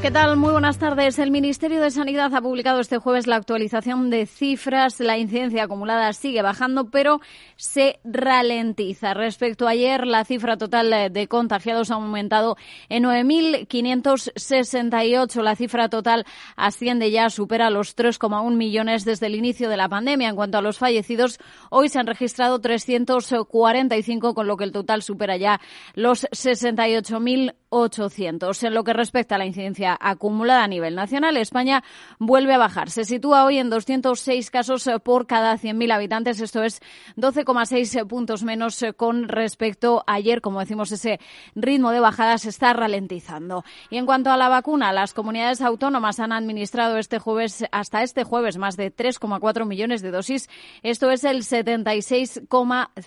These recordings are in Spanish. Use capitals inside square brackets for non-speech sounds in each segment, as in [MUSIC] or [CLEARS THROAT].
¿Qué tal? Muy buenas tardes. El Ministerio de Sanidad ha publicado este jueves la actualización de cifras. La incidencia acumulada sigue bajando, pero se ralentiza. Respecto a ayer, la cifra total de contagiados ha aumentado en 9.568. La cifra total asciende ya, supera los 3,1 millones desde el inicio de la pandemia. En cuanto a los fallecidos, hoy se han registrado 345, con lo que el total supera ya los 68.800. En lo que respecta a la incidencia acumulada a nivel nacional, España vuelve a bajar. Se sitúa hoy en 206 casos eh, por cada 100.000 habitantes. Esto es 12,6 puntos menos eh, con respecto a ayer. Como decimos, ese ritmo de bajada se está ralentizando. Y en cuanto a la vacuna, las comunidades autónomas han administrado este jueves, hasta este jueves, más de 3,4 millones de dosis. Esto es el 76,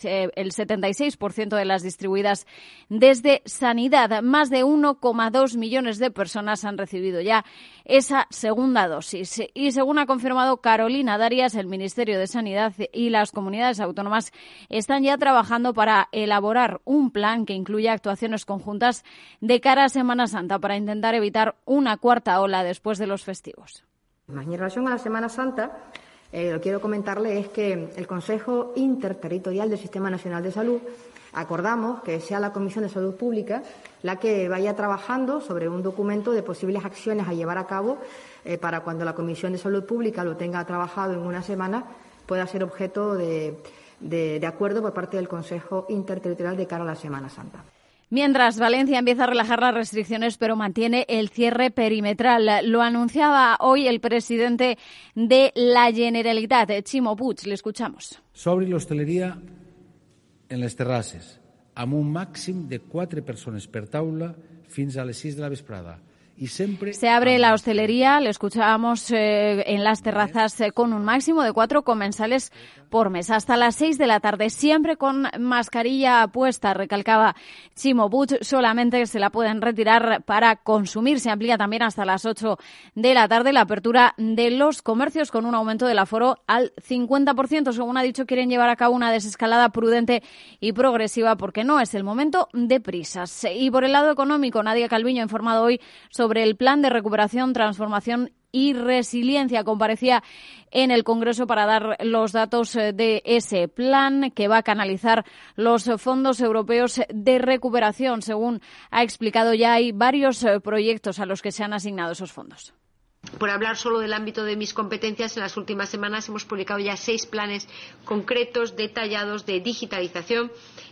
eh, el 76% de las distribuidas desde Sanidad. Más de 1,2 millones de personas han han recibido ya esa segunda dosis. Y según ha confirmado Carolina Darias, el Ministerio de Sanidad y las comunidades autónomas están ya trabajando para elaborar un plan que incluya actuaciones conjuntas de cara a Semana Santa para intentar evitar una cuarta ola después de los festivos. En relación a la Semana Santa, eh, lo quiero comentarle es que el Consejo Interterritorial del Sistema Nacional de Salud acordamos que sea la Comisión de Salud Pública la que vaya trabajando sobre un documento de posibles acciones a llevar a cabo eh, para cuando la Comisión de Salud Pública lo tenga trabajado en una semana pueda ser objeto de, de acuerdo por parte del Consejo Interterritorial de cara a la Semana Santa. Mientras Valencia empieza a relajar las restricciones, pero mantiene el cierre perimetral. Lo anunciaba hoy el presidente de la Generalitat, Chimo Puig. Le escuchamos. Sobre la hostelería en les terrasses, amb un màxim de quatre persones per taula fins a les 6 de la vesprada. Se abre la hostelería, lo escuchábamos eh, en las terrazas eh, con un máximo de cuatro comensales por mes, hasta las seis de la tarde, siempre con mascarilla puesta, recalcaba Chimo Butch, solamente se la pueden retirar para consumir. Se amplía también hasta las ocho de la tarde la apertura de los comercios con un aumento del aforo al 50%. Según ha dicho, quieren llevar a cabo una desescalada prudente y progresiva porque no es el momento de prisas. Y por el lado económico, Nadia Calviño ha informado hoy sobre sobre el plan de recuperación, transformación y resiliencia. Comparecía en el Congreso para dar los datos eh, de ese plan que va a canalizar los fondos europeos de recuperación. Según ha explicado, ya hay varios eh, proyectos a los que se han asignado esos fondos. Por hablar solo del ámbito de mis competencias, en las últimas semanas hemos publicado ya seis planes concretos, detallados de digitalización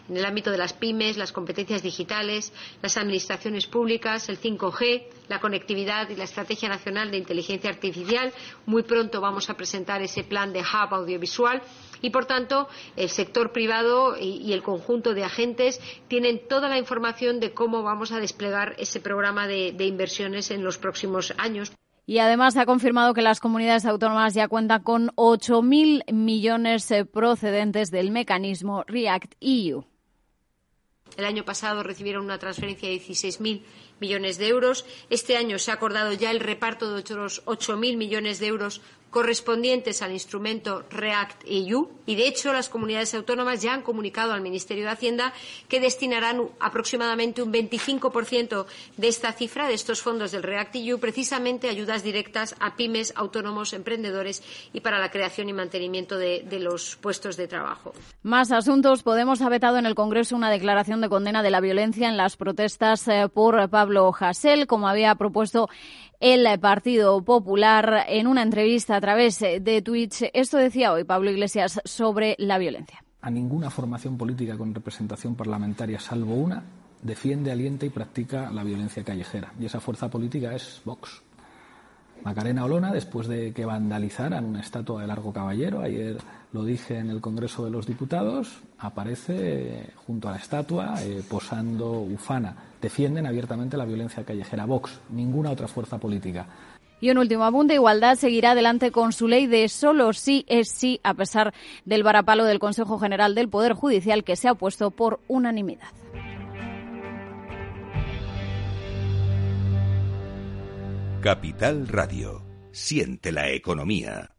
en el ámbito de las pymes, las competencias digitales, las administraciones públicas, el 5G, la conectividad y la Estrategia Nacional de Inteligencia Artificial. Muy pronto vamos a presentar ese plan de hub audiovisual y, por tanto, el sector privado y, el conjunto de agentes tienen toda la información de cómo vamos a desplegar ese programa de inversiones en los próximos años. Y además ha confirmado que las comunidades autónomas ya cuentan con 8.000 millones eh, procedentes del mecanismo React EU. El año pasado recibieron una transferencia de 16.000 millones de euros. Este año se ha acordado ya el reparto de otros 8.000 millones de euros correspondientes al instrumento REACT EU y, de hecho, las comunidades autónomas ya han comunicado al Ministerio de Hacienda que destinarán aproximadamente un 25% de esta cifra, de estos fondos del REACT EU, precisamente a ayudas directas a pymes, autónomos, emprendedores y para la creación y mantenimiento de, los puestos de trabajo. Más asuntos. Podemos ha vetado en el Congreso una declaración de condena de la violencia en las protestas eh, por Pablo Hasél, como había propuesto el Partido Popular en una entrevista a través de Twitch. Esto decía hoy Pablo Iglesias sobre la violencia. A ninguna formación política con representación parlamentaria, salvo una, defiende, alienta y practica la violencia callejera. Y esa fuerza política es Vox. Macarena Olona, después de que vandalizaran una estatua de Largo Caballero, ayer lo dije en el Congreso de los Diputados, aparece junto a la estatua eh, posando ufana. Defienden abiertamente la violencia callejera. Vox, ninguna otra fuerza política. Y un último apunte, Igualdad seguirá adelante con su ley de solo sí es sí, a pesar del varapalo del Consejo General del Poder Judicial que se ha opuesto por unanimidad. Capital Radio. Siente la economía.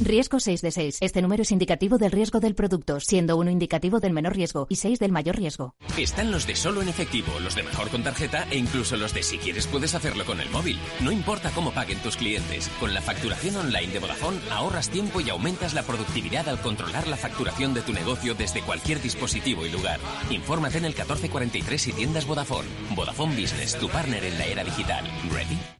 Riesgo 6 de 6. Este número es indicativo del riesgo del producto, siendo uno indicativo del menor riesgo y 6 del mayor riesgo. Están los de solo en efectivo, los de mejor con tarjeta e incluso los de si quieres puedes hacerlo con el móvil. No importa cómo paguen tus clientes. Con la facturación online de Vodafone ahorras tiempo y aumentas la productividad al controlar la facturación de tu negocio desde cualquier dispositivo y lugar. Infórmate en el 1443 y tiendas Vodafone. Vodafone Business, tu partner en la era digital. ¿Ready?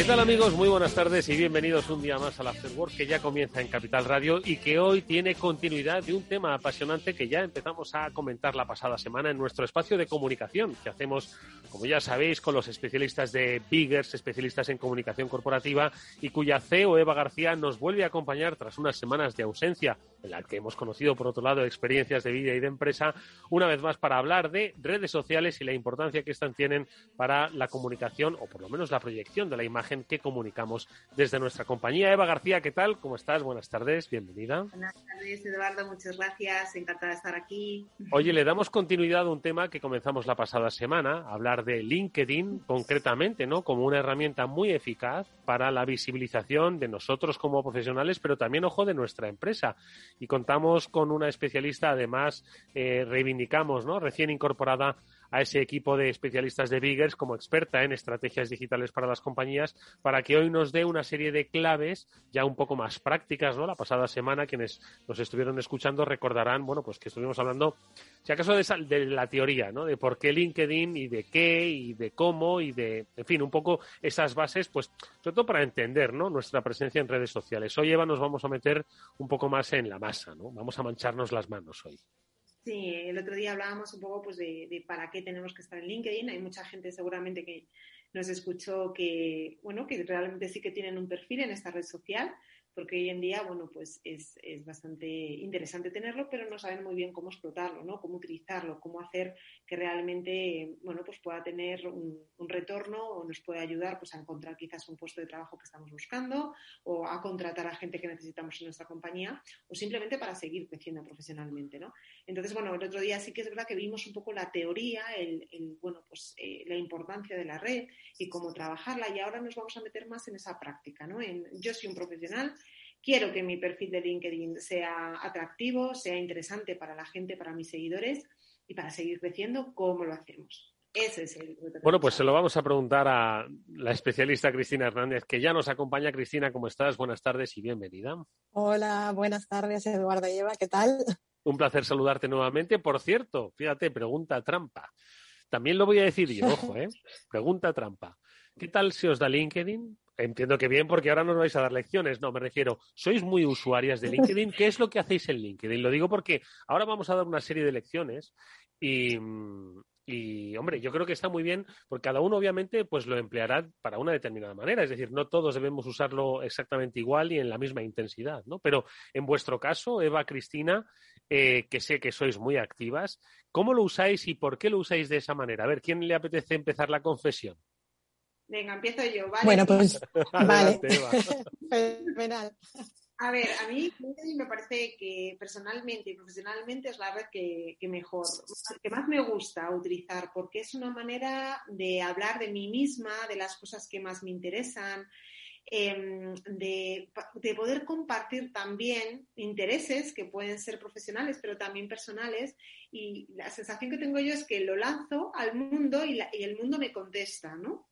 ¿Qué tal amigos? Muy buenas tardes y bienvenidos un día más al After Work que ya comienza en Capital Radio y que hoy tiene continuidad de un tema apasionante que ya empezamos a comentar la pasada semana en nuestro espacio de comunicación que hacemos, como ya sabéis, con los especialistas de Biggers, especialistas en comunicación corporativa y cuya CEO Eva García nos vuelve a acompañar tras unas semanas de ausencia en la que hemos conocido por otro lado experiencias de vida y de empresa, una vez más para hablar de redes sociales y la importancia que estas tienen para la comunicación o por lo menos la proyección de la imagen que comunicamos desde nuestra compañía. Eva García, ¿qué tal? ¿Cómo estás? Buenas tardes, bienvenida. Buenas tardes, Eduardo, muchas gracias, encantada de estar aquí. Oye, le damos continuidad a un tema que comenzamos la pasada semana, hablar de LinkedIn concretamente, ¿no? Como una herramienta muy eficaz para la visibilización de nosotros como profesionales, pero también, ojo, de nuestra empresa. Y contamos con una especialista, además, eh, reivindicamos, ¿no? Recién incorporada a ese equipo de especialistas de Biggers como experta en estrategias digitales para las compañías para que hoy nos dé una serie de claves ya un poco más prácticas, ¿no? La pasada semana quienes nos estuvieron escuchando recordarán, bueno, pues que estuvimos hablando, si acaso, de, de la teoría, ¿no? De por qué LinkedIn y de qué y de cómo y de, en fin, un poco esas bases, pues, sobre todo para entender, ¿no? Nuestra presencia en redes sociales. Hoy, Eva, nos vamos a meter un poco más en la masa, ¿no? Vamos a mancharnos las manos hoy. Sí, el otro día hablábamos un poco pues, de, de, para qué tenemos que estar en LinkedIn. Hay mucha gente seguramente que nos escuchó que, bueno, que realmente sí que tienen un perfil en esta red social, porque hoy en día, bueno, pues es, es, bastante interesante tenerlo, pero no saben muy bien cómo explotarlo, ¿no? Cómo utilizarlo, cómo hacer que realmente, bueno, pues pueda tener un, un, retorno o nos pueda ayudar pues a encontrar quizás un puesto de trabajo que estamos buscando o a contratar a gente que necesitamos en nuestra compañía o simplemente para seguir creciendo profesionalmente, ¿no? Entonces, bueno, el otro día sí que es verdad que vimos un poco la teoría, el, el bueno, pues eh, la importancia de la red y cómo trabajarla y ahora nos vamos a meter más en esa práctica, ¿no? En, yo soy un profesional quiero que mi perfil de LinkedIn sea atractivo, sea interesante para la gente, para mis seguidores y para seguir creciendo, ¿cómo lo hacemos? Ese es el Bueno, pues se lo vamos a preguntar a la especialista Cristina Hernández, que ya nos acompaña. Cristina, ¿cómo estás? Buenas tardes y bienvenida. Hola, buenas tardes, Eduardo y Eva, ¿qué tal? Un placer saludarte nuevamente. Por cierto, fíjate, pregunta trampa. También lo voy a decir yo, ojo, ¿eh? [LAUGHS] Pregunta trampa. ¿Qué tal si os da LinkedIn? Entiendo que bien, porque ahora nos vais a dar lecciones. No, me refiero, sois muy usuarias de [LAUGHS] LinkedIn. ¿Qué es lo que hacéis en LinkedIn? Lo digo porque ahora vamos a dar una serie de lecciones y, y, hombre, yo creo que está muy bien, porque cada uno obviamente pues lo empleará para una determinada manera. Es decir, no todos debemos usarlo exactamente igual y en la misma intensidad, ¿no? Pero en vuestro caso, Eva, Cristina, eh, que sé que sois muy activas, ¿cómo lo usáis y por qué lo usáis de esa manera? A ver, ¿quién le apetece empezar la confesión? Venga, empiezo yo, ¿vale? Bueno, pues [LAUGHS] vale. [LAUGHS] Fenomenal. A ver, a mí LinkedIn me parece que personalmente y profesionalmente es la red que, que, mejor, que más me gusta utilizar, porque es una manera de hablar de mí misma, de las cosas que más me interesan, eh, de, de, poder compartir también intereses que pueden ser profesionales, pero también personales. Y la sensación que tengo yo es que lo lanzo al mundo y, la, y el mundo me contesta, ¿no?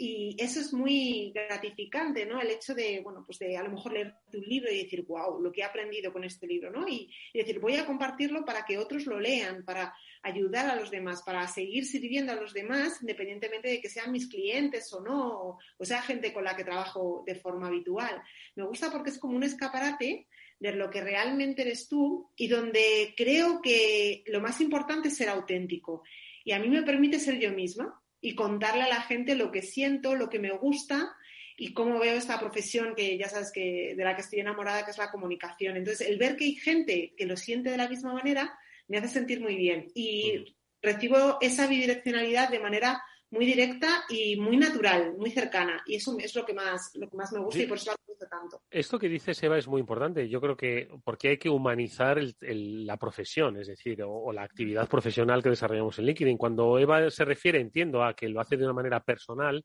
Y eso es muy gratificante, ¿no? El hecho de, bueno, pues de a lo mejor leer un libro y decir, wow, lo que he aprendido con este libro, ¿no? Y, decir, voy a compartirlo para que otros lo lean, para ayudar a los demás, para seguir sirviendo a los demás, independientemente de que sean mis clientes o no, o, o sea gente con la que trabajo de forma habitual. Me gusta porque es como un escaparate de lo que realmente eres tú y donde creo que lo más importante es ser auténtico. Y a mí me permite ser yo misma y contarle a la gente lo que siento, lo que me gusta y cómo veo esta profesión que ya sabes que de la que estoy enamorada, que es la comunicación. Entonces, el ver que hay gente que lo siente de la misma manera me hace sentir muy bien y recibo esa bidireccionalidad de manera muy directa y muy natural, muy cercana. Y eso es lo que más, lo que más me gusta y por eso la gusta tanto. Esto que dices, Eva, es muy importante. Yo creo que porque hay que humanizar la profesión, es decir, o, la actividad profesional que desarrollamos en LinkedIn. Cuando Eva se refiere, entiendo, a que lo hace de una manera personal,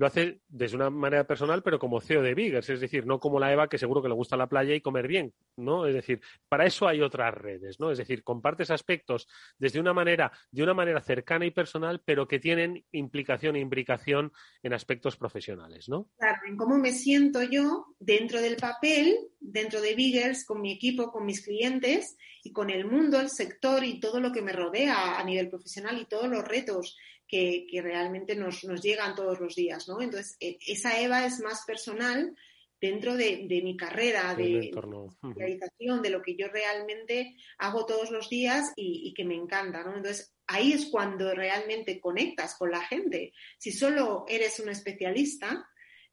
lo hace desde una manera personal, pero como CEO de Biggers, es decir, no como la Eva que seguro que le gusta la playa y comer bien, ¿no? Es decir, para eso hay otras redes, ¿no? Es decir, compartes aspectos desde una manera, de una manera cercana y personal, pero que tienen implicación e imbricación en aspectos profesionales, ¿no? Claro, en cómo me siento yo dentro del papel, dentro de Biggers, con mi equipo, con mis clientes y con el mundo, el sector y todo lo que me rodea a nivel profesional y todos los retos que, realmente nos, llegan todos los días, ¿no? Entonces, e, esa Eva es más personal dentro de, mi carrera, de realización, de lo que yo realmente hago todos los días y, que me encanta, ¿no? Entonces, ahí es cuando realmente conectas con la gente. Si solo eres un especialista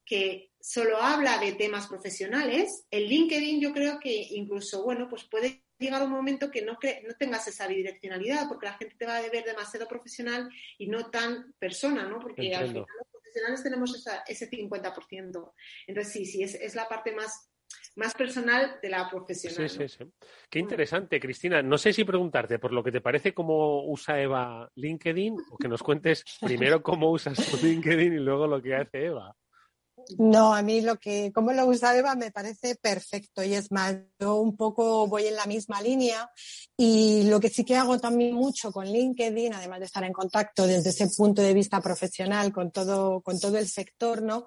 que solo habla de temas profesionales, el LinkedIn yo creo que incluso, bueno, pues puede llegar un momento que no, no tengas esa bidireccionalidad, porque la gente te va a ver demasiado profesional y no tan persona, ¿no? Porque al final los profesionales tenemos ese 50%. Entonces, sí, sí, es, la parte más, más personal de la profesional. Sí, sí, sí. Qué interesante, Cristina. No sé si preguntarte por lo que te parece cómo usa Eva LinkedIn o que nos cuentes [LAUGHS] primero cómo usas tu LinkedIn y luego lo que hace Eva. No, a mí lo que, como lo usa Eva, me parece perfecto. Y es más, yo un poco voy en la misma línea. Y lo que sí que hago también mucho con LinkedIn, además de estar en contacto desde ese punto de vista profesional con todo, con todo el sector, ¿no?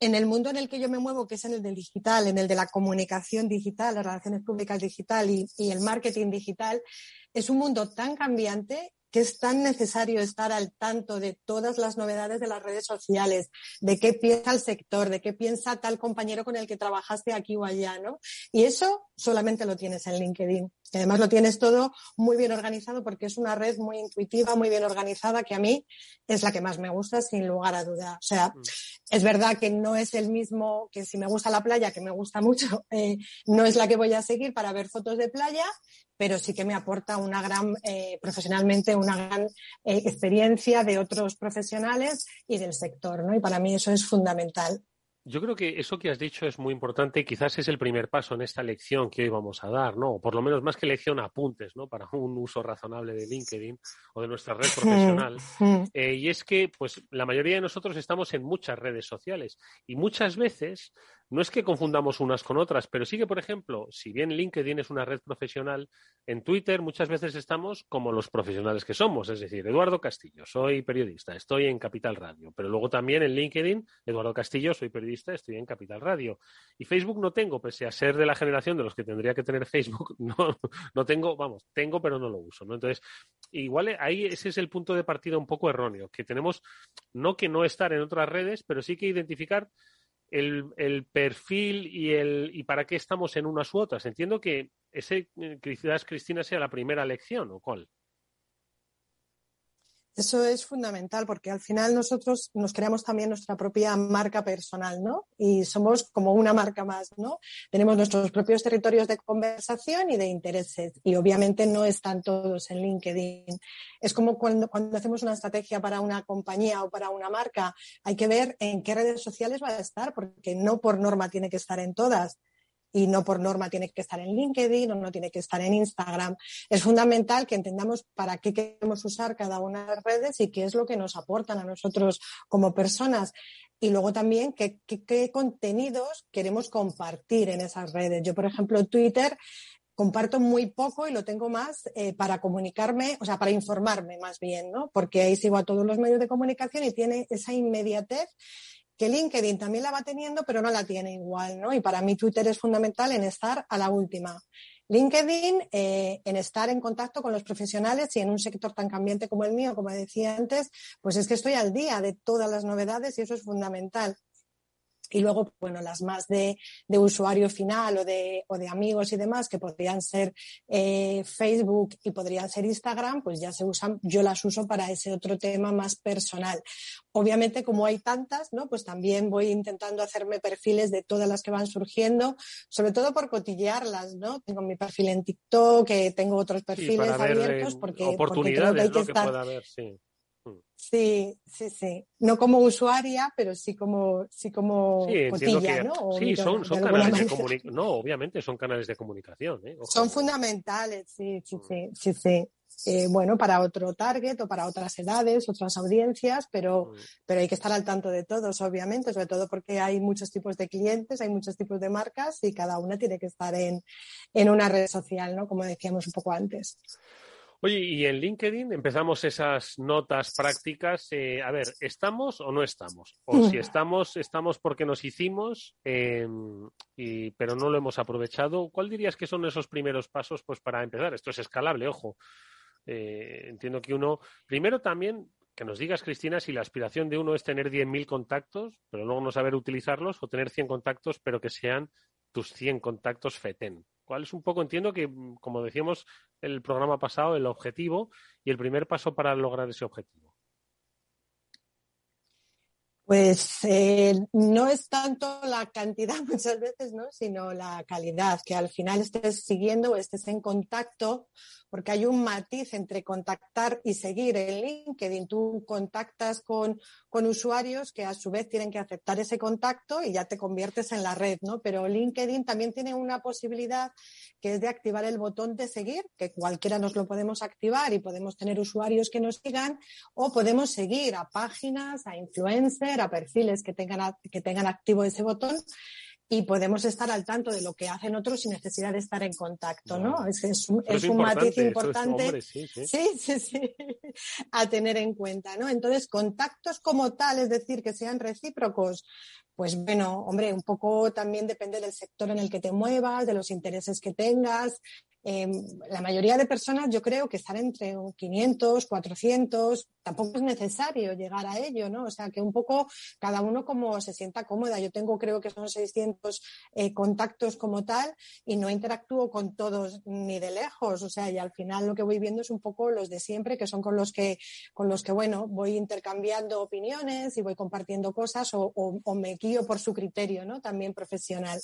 En el mundo en el que yo me muevo, que es en el del digital, en el de la comunicación digital, las relaciones públicas digital y, y el marketing digital, es un mundo tan cambiante que es tan necesario estar al tanto de todas las novedades de las redes sociales, de qué piensa el sector, de qué piensa tal compañero con el que trabajaste aquí o allá, ¿no? Y eso solamente lo tienes en LinkedIn. Y además lo tienes todo muy bien organizado porque es una red muy intuitiva, muy bien organizada, que a mí es la que más me gusta, sin lugar a duda. O sea, mm. es verdad que no es el mismo que si me gusta la playa, que me gusta mucho, [LAUGHS] eh, no es la que voy a seguir para ver fotos de playa, pero sí que me aporta una gran, eh, profesionalmente, una gran eh, experiencia de otros profesionales y del sector, ¿no? Y para mí eso es fundamental. Yo creo que eso que has dicho es muy importante y quizás es el primer paso en esta lección que hoy vamos a dar, ¿no? O por lo menos más que lección, apuntes, ¿no? Para un uso razonable de LinkedIn o de nuestra red profesional. Eh, y es que, pues, la mayoría de nosotros estamos en muchas redes sociales y muchas veces no es que confundamos unas con otras, pero sí que, por ejemplo, si bien LinkedIn es una red profesional, en Twitter muchas veces estamos como los profesionales que somos, es decir, Eduardo Castillo, soy periodista, estoy en Capital Radio, pero luego también en LinkedIn, Eduardo Castillo, soy periodista, estoy en Capital Radio. Y Facebook no tengo, pese a ser de la generación de los que tendría que tener Facebook, [LAUGHS] no, no tengo, vamos, tengo, pero no lo uso, ¿no? Entonces, igual ahí ese es el punto de partida un poco erróneo, que tenemos no que no estar en otras redes, pero sí que identificar el, perfil y, el, y para qué estamos en unas u otras. Entiendo que ese eh, quizás Cristina sea la primera lección, ¿o cuál? Eso es fundamental porque al final nosotros nos creamos también nuestra propia marca personal, ¿no? Y somos como una marca más, ¿no? Tenemos nuestros propios territorios de conversación y de intereses y obviamente no están todos en LinkedIn. Es como cuando, cuando hacemos una estrategia para una compañía o para una marca, hay que ver en qué redes sociales va a estar porque no por norma tiene que estar en todas y no por norma tiene que estar en LinkedIn o no tiene que estar en Instagram. Es fundamental que entendamos para qué queremos usar cada una de las redes y qué es lo que nos aportan a nosotros como personas. Y luego también qué, qué, contenidos queremos compartir en esas redes. Yo, por ejemplo, Twitter comparto muy poco y lo tengo más eh, para comunicarme, o sea, para informarme más bien, ¿no? Porque ahí sigo a todos los medios de comunicación y tiene esa inmediatez que LinkedIn también la va teniendo, pero no la tiene igual, ¿no? Y para mí Twitter es fundamental en estar a la última. LinkedIn, eh, en estar en contacto con los profesionales y en un sector tan cambiante como el mío, como decía antes, pues es que estoy al día de todas las novedades y eso es fundamental. Y luego, bueno, las más de, de usuario final o de, o de, amigos y demás, que podrían ser eh, Facebook y podrían ser Instagram, pues ya se usan, yo las uso para ese otro tema más personal. Obviamente, como hay tantas, ¿no? Pues también voy intentando hacerme perfiles de todas las que van surgiendo, sobre todo por cotillearlas, ¿no? Tengo mi perfil en TikTok, que tengo otros perfiles abiertos porque, oportunidades porque que, pueda haber, sí. Sí, sí, sí. No como usuaria, pero sí como, sí como cotilla, ¿no? sí, son, son canales de comunicación. No, obviamente son canales de comunicación. ¿eh? Son fundamentales, sí, sí, sí, sí, sí. Eh, bueno, para otro target o para otras edades, otras audiencias, pero, mm. pero hay que estar al tanto de todos, obviamente, sobre todo porque hay muchos tipos de clientes, hay muchos tipos de marcas y cada una tiene que estar en, en una red social, ¿no? Como decíamos un poco antes. Oye, y en LinkedIn empezamos esas notas prácticas. Eh, a ver, ¿estamos o no estamos? O si estamos, estamos porque nos hicimos, em, y, pero no lo hemos aprovechado. ¿Cuál dirías que son esos primeros pasos pues, para empezar? Esto es escalable, ojo. Eh, entiendo que uno, primero también, que nos digas, Cristina, si la aspiración de uno es tener 10.000 contactos, pero luego no saber utilizarlos, o tener 100 contactos, pero que sean tus 100 contactos FETEN. ¿Cuál es un poco, entiendo que, mm, como decíamos el programa pasado, el objetivo y el primer paso para lograr ese objetivo? Pues eh, no es tanto la cantidad [LAUGHS] muchas veces, ¿no? sino la calidad, que al final estés siguiendo o estés en contacto porque hay un matiz entre contactar y seguir en LinkedIn. Tú contactas con, con usuarios que a su vez tienen que aceptar ese contacto y ya te conviertes en la red, ¿no? Pero LinkedIn también tiene una posibilidad que es de activar el botón de seguir, que cualquiera nos lo podemos activar y podemos tener usuarios que nos sigan, o podemos seguir a páginas, a influencers, a perfiles que tengan, que tengan activo ese botón y podemos estar al tanto de lo que hacen otros sin necesidad de estar en contacto, ¿no? Es, es, un, es un matiz importante, sí, sí. sí, sí, [LAUGHS] a tener en cuenta, ¿no? Entonces, contactos como tal, es decir, que sean recíprocos, pues bueno, hombre, un poco también depende del sector en el que te muevas, de los intereses que tengas, Em, la mayoría de personas yo creo que están entre 500, 400, tampoco es necesario llegar a ello, ¿no? O sea, que un poco cada uno como se sienta cómoda. Yo tengo creo que son 600 eh, contactos como tal y no interactúo con todos ni de lejos, o sea, y al final lo que voy viendo es un poco los de siempre, que son con los que, con los que bueno, voy intercambiando opiniones y voy compartiendo cosas o, o me guío por su criterio, ¿no? También profesional.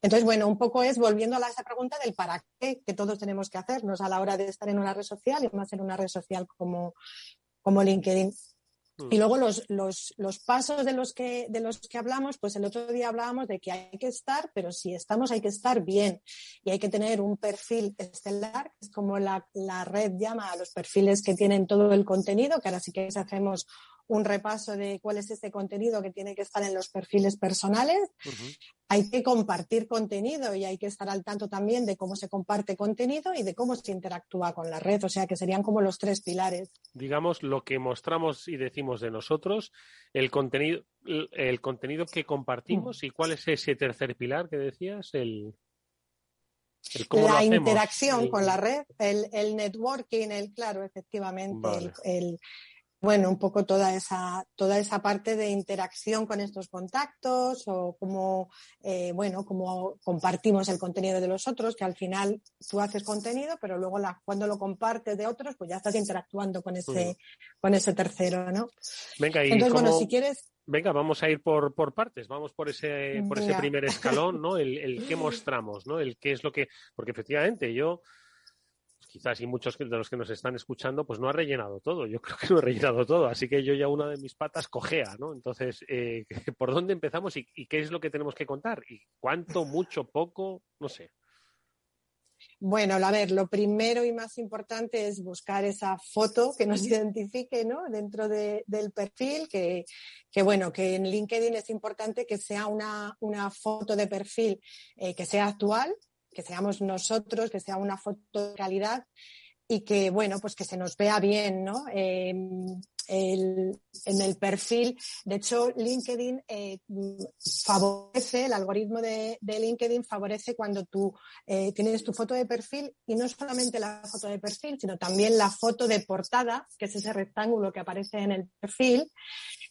Entonces, bueno, un poco es volviendo a esa pregunta del para qué que todos tenemos que hacernos a la hora de estar en una red social y más en una red social como, como LinkedIn. Mm. Y luego los, los, los, pasos de los, que, de los que hablamos, pues el otro día hablábamos de que hay que estar, pero si estamos hay que estar bien y hay que tener un perfil estelar, que es como la, la red llama a los perfiles que tienen todo el contenido, que ahora sí que hacemos un repaso de cuál es ese contenido que tiene que estar en los perfiles personales. Hay que compartir contenido y hay que estar al tanto también de cómo se comparte contenido y de cómo se interactúa con la red. O sea, que serían como los tres pilares. Digamos, lo que mostramos y decimos de nosotros, el contenido, el contenido que compartimos y cuál es ese tercer pilar que decías, el... la interacción con la red, el, networking, el claro, efectivamente, el, bueno, un poco toda esa, toda esa parte de interacción con estos contactos o cómo, eh, bueno, cómo compartimos el contenido de los otros, que al final tú haces contenido, pero luego la, cuando lo compartes de otros, pues ya estás interactuando con ese, con ese tercero, ¿no? Venga, y Entonces, bueno, si quieres. Venga, vamos a ir por, por partes, vamos por ese, por ese primer escalón, ¿no? El, el qué [LAUGHS] mostramos, ¿no? El qué es lo que. Porque efectivamente yo quizás y muchos de los que nos están escuchando, pues no ha rellenado todo. Yo creo que no ha rellenado todo. Así que yo ya una de mis patas cojea, ¿no? Entonces, eh, [LAUGHS] ¿por dónde empezamos y, qué es lo que tenemos que contar? ¿Y cuánto, mucho, poco? No sé. Bueno, a ver, lo primero y más importante es buscar esa foto que nos [LAUGHS] identifique ¿no? dentro del perfil, que, bueno, que en LinkedIn es importante que sea una, foto de perfil eh, que sea actual, que seamos nosotros, que sea una foto de calidad y que, bueno, pues que se nos vea bien, ¿no? Em, en el perfil, de hecho, LinkedIn eh, favorece, el algoritmo de, LinkedIn favorece cuando tú eh, tienes tu foto de perfil y no solamente la foto de perfil, sino también la foto de portada, que es ese rectángulo que aparece en el perfil,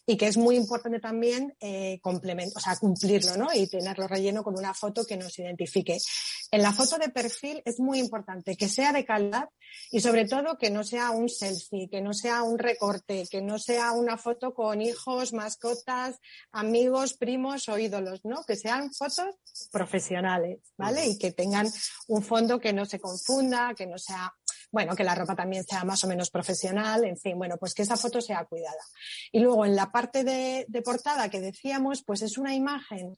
y que es muy importante también eh, o sea, cumplirlo, ¿no? Y tenerlo relleno con una foto que nos identifique. En la foto de perfil es muy importante que sea de calidad y sobre todo que no sea un selfie, que no sea un recorte, que no sea una foto con hijos, mascotas, amigos, primos o ídolos, ¿no? Que sean fotos profesionales, ¿vale? Y que tengan un fondo que no se confunda, que no sea bueno, que la ropa también sea más o menos profesional, en fin, bueno, pues que esa foto sea cuidada. Y luego en la parte de, portada que decíamos, pues es una imagen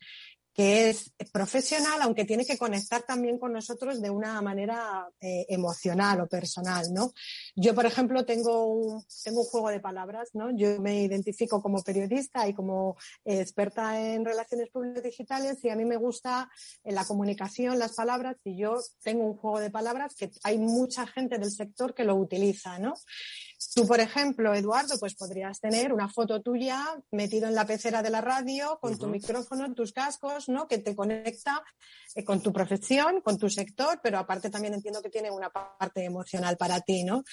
que es profesional, aunque tiene que conectar también con nosotros de una manera eh, emocional o personal, ¿no? Yo, por ejemplo, tengo un, tengo un juego de palabras, ¿no? Yo me identifico como periodista y como experta en relaciones públicas digitales y a mí me gusta en la comunicación las palabras y yo tengo un juego de palabras que hay mucha gente del sector que lo utiliza, ¿no? Tú, por ejemplo, Eduardo, pues podrías tener una foto tuya metido en la pecera de la radio, con tu micrófono, tus cascos, ¿no? Que te conecta eh, con tu profesión, con tu sector, pero aparte también entiendo que tiene una parte emocional para ti, ¿no?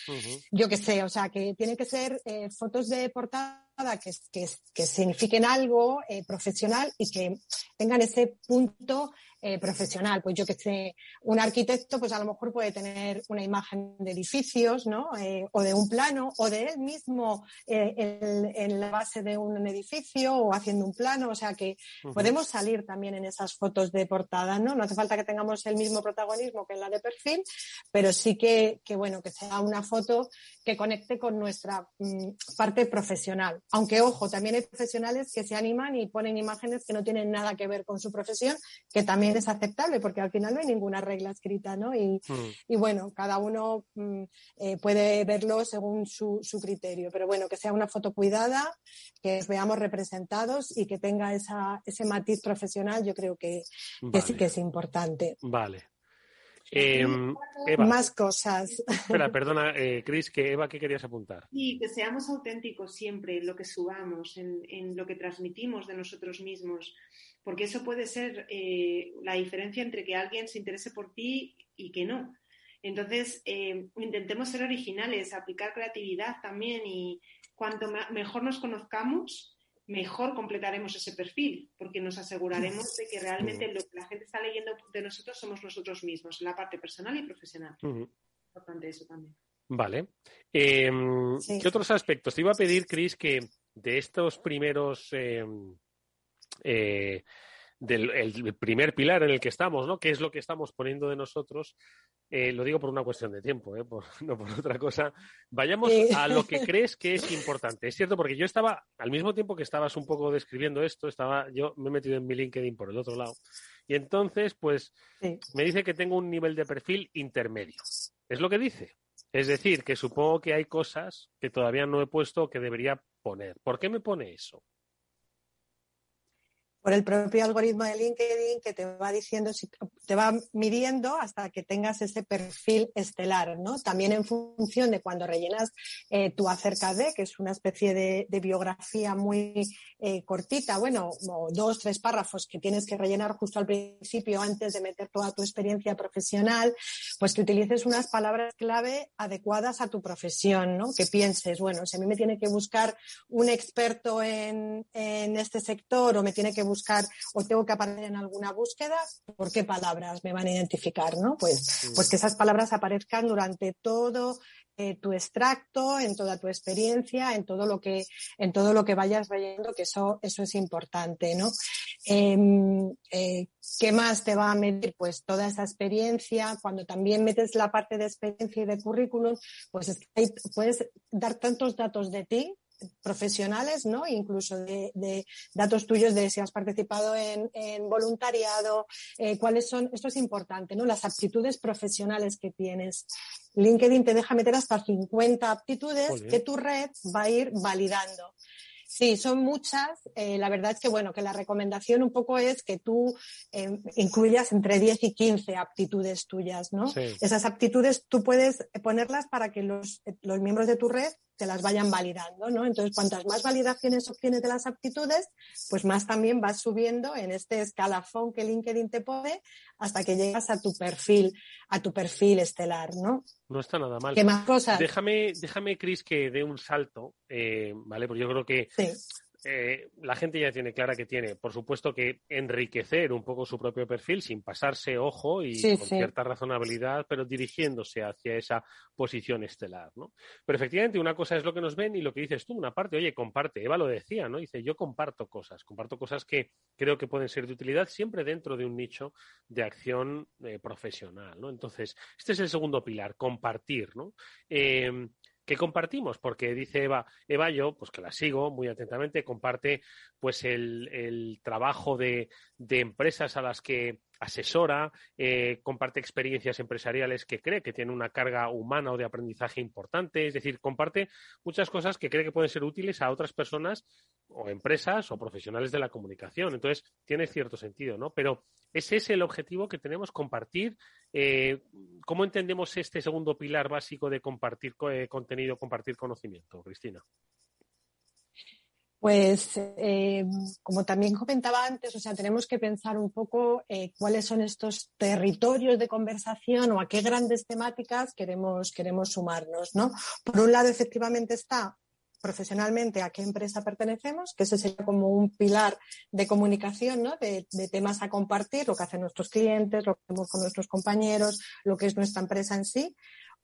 Yo qué sé, o sea, que tienen que ser eh, fotos de portada que, que, que signifiquen algo eh, profesional y que tengan ese punto eh, profesional. Pues yo que sé, un arquitecto pues a lo mejor puede tener una imagen de edificios, ¿no? Eh, o de un plano, o de él mismo en, la base de un edificio o haciendo un plano. O sea que podemos salir también en esas fotos de portada, ¿no? No hace falta que tengamos el mismo protagonismo que en la de perfil, pero sí que, que bueno, que sea una foto que conecte con nuestra mm, parte profesional. Aunque, ojo, también hay profesionales que se animan y ponen imágenes que no tienen nada que ver con su profesión, que también es aceptable porque al final no hay ninguna regla escrita, ¿no? Y, mm. bueno, cada uno mm, eh, puede verlo según su, criterio, pero bueno, que sea una foto cuidada, que nos veamos representados y que tenga esa, ese matiz profesional, yo creo que, sí que es importante. Vale. Em, Más cosas. Espera, perdona, eh, Cris, que Eva, ¿qué querías apuntar? Sí, que seamos auténticos siempre en lo que subamos, en, en lo que transmitimos de nosotros mismos porque eso puede ser eh, la diferencia entre que alguien se interese por ti y que no. Entonces, eh, intentemos ser originales, aplicar creatividad también y cuanto mejor nos conozcamos, mejor completaremos ese perfil, porque nos aseguraremos de que realmente lo que la gente está leyendo de nosotros somos nosotros mismos, en la parte personal y profesional. Importante eso también. Vale. Em, ¿Qué otros aspectos? Te iba a pedir, Cris, que de estos primeros em, eh, del el primer pilar en el que estamos, ¿no? ¿Qué es lo que estamos poniendo de nosotros? Eh, lo digo por una cuestión de tiempo, ¿eh? [LAUGHS] no por otra cosa. Vayamos a lo que crees que es [LAUGHS] importante. Es cierto, porque yo estaba, al mismo tiempo que estabas un poco describiendo esto, estaba, yo me he metido en mi LinkedIn por el otro lado. Y entonces, pues, me dice que tengo un nivel de perfil intermedio. Es lo que dice. Es decir, que supongo que hay cosas que todavía no he puesto que debería poner. ¿Por qué me pone eso? Por el propio algoritmo de LinkedIn que te va diciendo, te va midiendo hasta que tengas ese perfil estelar, ¿no? También en función de cuando rellenas eh, tu acerca de, que es una especie de, biografía muy eh, cortita, bueno, dos, tres párrafos que tienes que rellenar justo al principio antes de meter toda tu experiencia profesional, pues que utilices unas palabras clave adecuadas a tu profesión, ¿no? Que pienses, bueno, si a mí me tiene que buscar un experto en, en este sector o me tiene que buscar o tengo que aparecer en alguna búsqueda, ¿por qué palabras me van a identificar? ¿no? Pues, pues que esas palabras aparezcan durante todo eh, tu extracto, en toda tu experiencia, en todo lo que, en todo lo que vayas leyendo, que eso, eso es importante, ¿no? Em, eh, ¿Qué más te va a medir? Pues toda esa experiencia. Cuando también metes la parte de experiencia y de currículum, pues puedes dar tantos datos de ti profesionales, ¿no? Incluso de, datos tuyos de si has participado en, voluntariado, eh, cuáles son, esto es importante, ¿no? Las aptitudes profesionales que tienes. LinkedIn te deja meter hasta 50 aptitudes que tu red va a ir validando. Sí, son muchas. Eh, la verdad es que, bueno, que la recomendación un poco es que tú eh, incluyas entre 10 y 15 aptitudes tuyas, ¿no? Esas aptitudes tú puedes ponerlas para que los, los miembros de tu red te las vayan validando, ¿no? Entonces, cuantas más validaciones obtienes de las aptitudes, pues más también vas subiendo en este escalafón que LinkedIn te pone hasta que llegas a tu perfil, a tu perfil estelar, ¿no? No está nada mal. ¿Qué más cosas? Déjame, déjame, Cris, que dé un salto, eh, ¿vale? Porque yo creo que eh, la gente ya tiene clara que tiene, por supuesto, que enriquecer un poco su propio perfil sin pasarse ojo y con cierta razonabilidad, pero dirigiéndose hacia esa posición estelar, ¿no? Pero efectivamente, una cosa es lo que nos ven y lo que dices tú, una parte, oye, comparte. Eva lo decía, ¿no? Dice, yo comparto cosas, comparto cosas que creo que pueden ser de utilidad siempre dentro de un nicho de acción eh, profesional, ¿no? Entonces, este es el segundo pilar, compartir, ¿no? Eh, que compartimos, porque dice Eva, Eva yo, pues que la sigo muy atentamente, comparte pues el, el trabajo de, de, empresas a las que asesora, eh, comparte experiencias empresariales que cree que tiene una carga humana o de aprendizaje importante, es decir, comparte muchas cosas que cree que pueden ser útiles a otras personas o empresas o profesionales de la comunicación. Entonces, tiene cierto sentido, ¿no? Pero ese es el objetivo que tenemos, compartir. Eh, ¿Cómo entendemos este segundo pilar básico de compartir eh, contenido, compartir conocimiento, Cristina? Pues, eh, como también comentaba antes, o sea, tenemos que pensar un poco eh, cuáles son estos territorios de conversación o a qué grandes temáticas queremos, queremos sumarnos, ¿no? Por un lado, efectivamente está profesionalmente a qué empresa pertenecemos, que ese sería como un pilar de comunicación, ¿no? de, de, temas a compartir, lo que hacen nuestros clientes, lo que hacemos con nuestros compañeros, lo que es nuestra empresa en sí.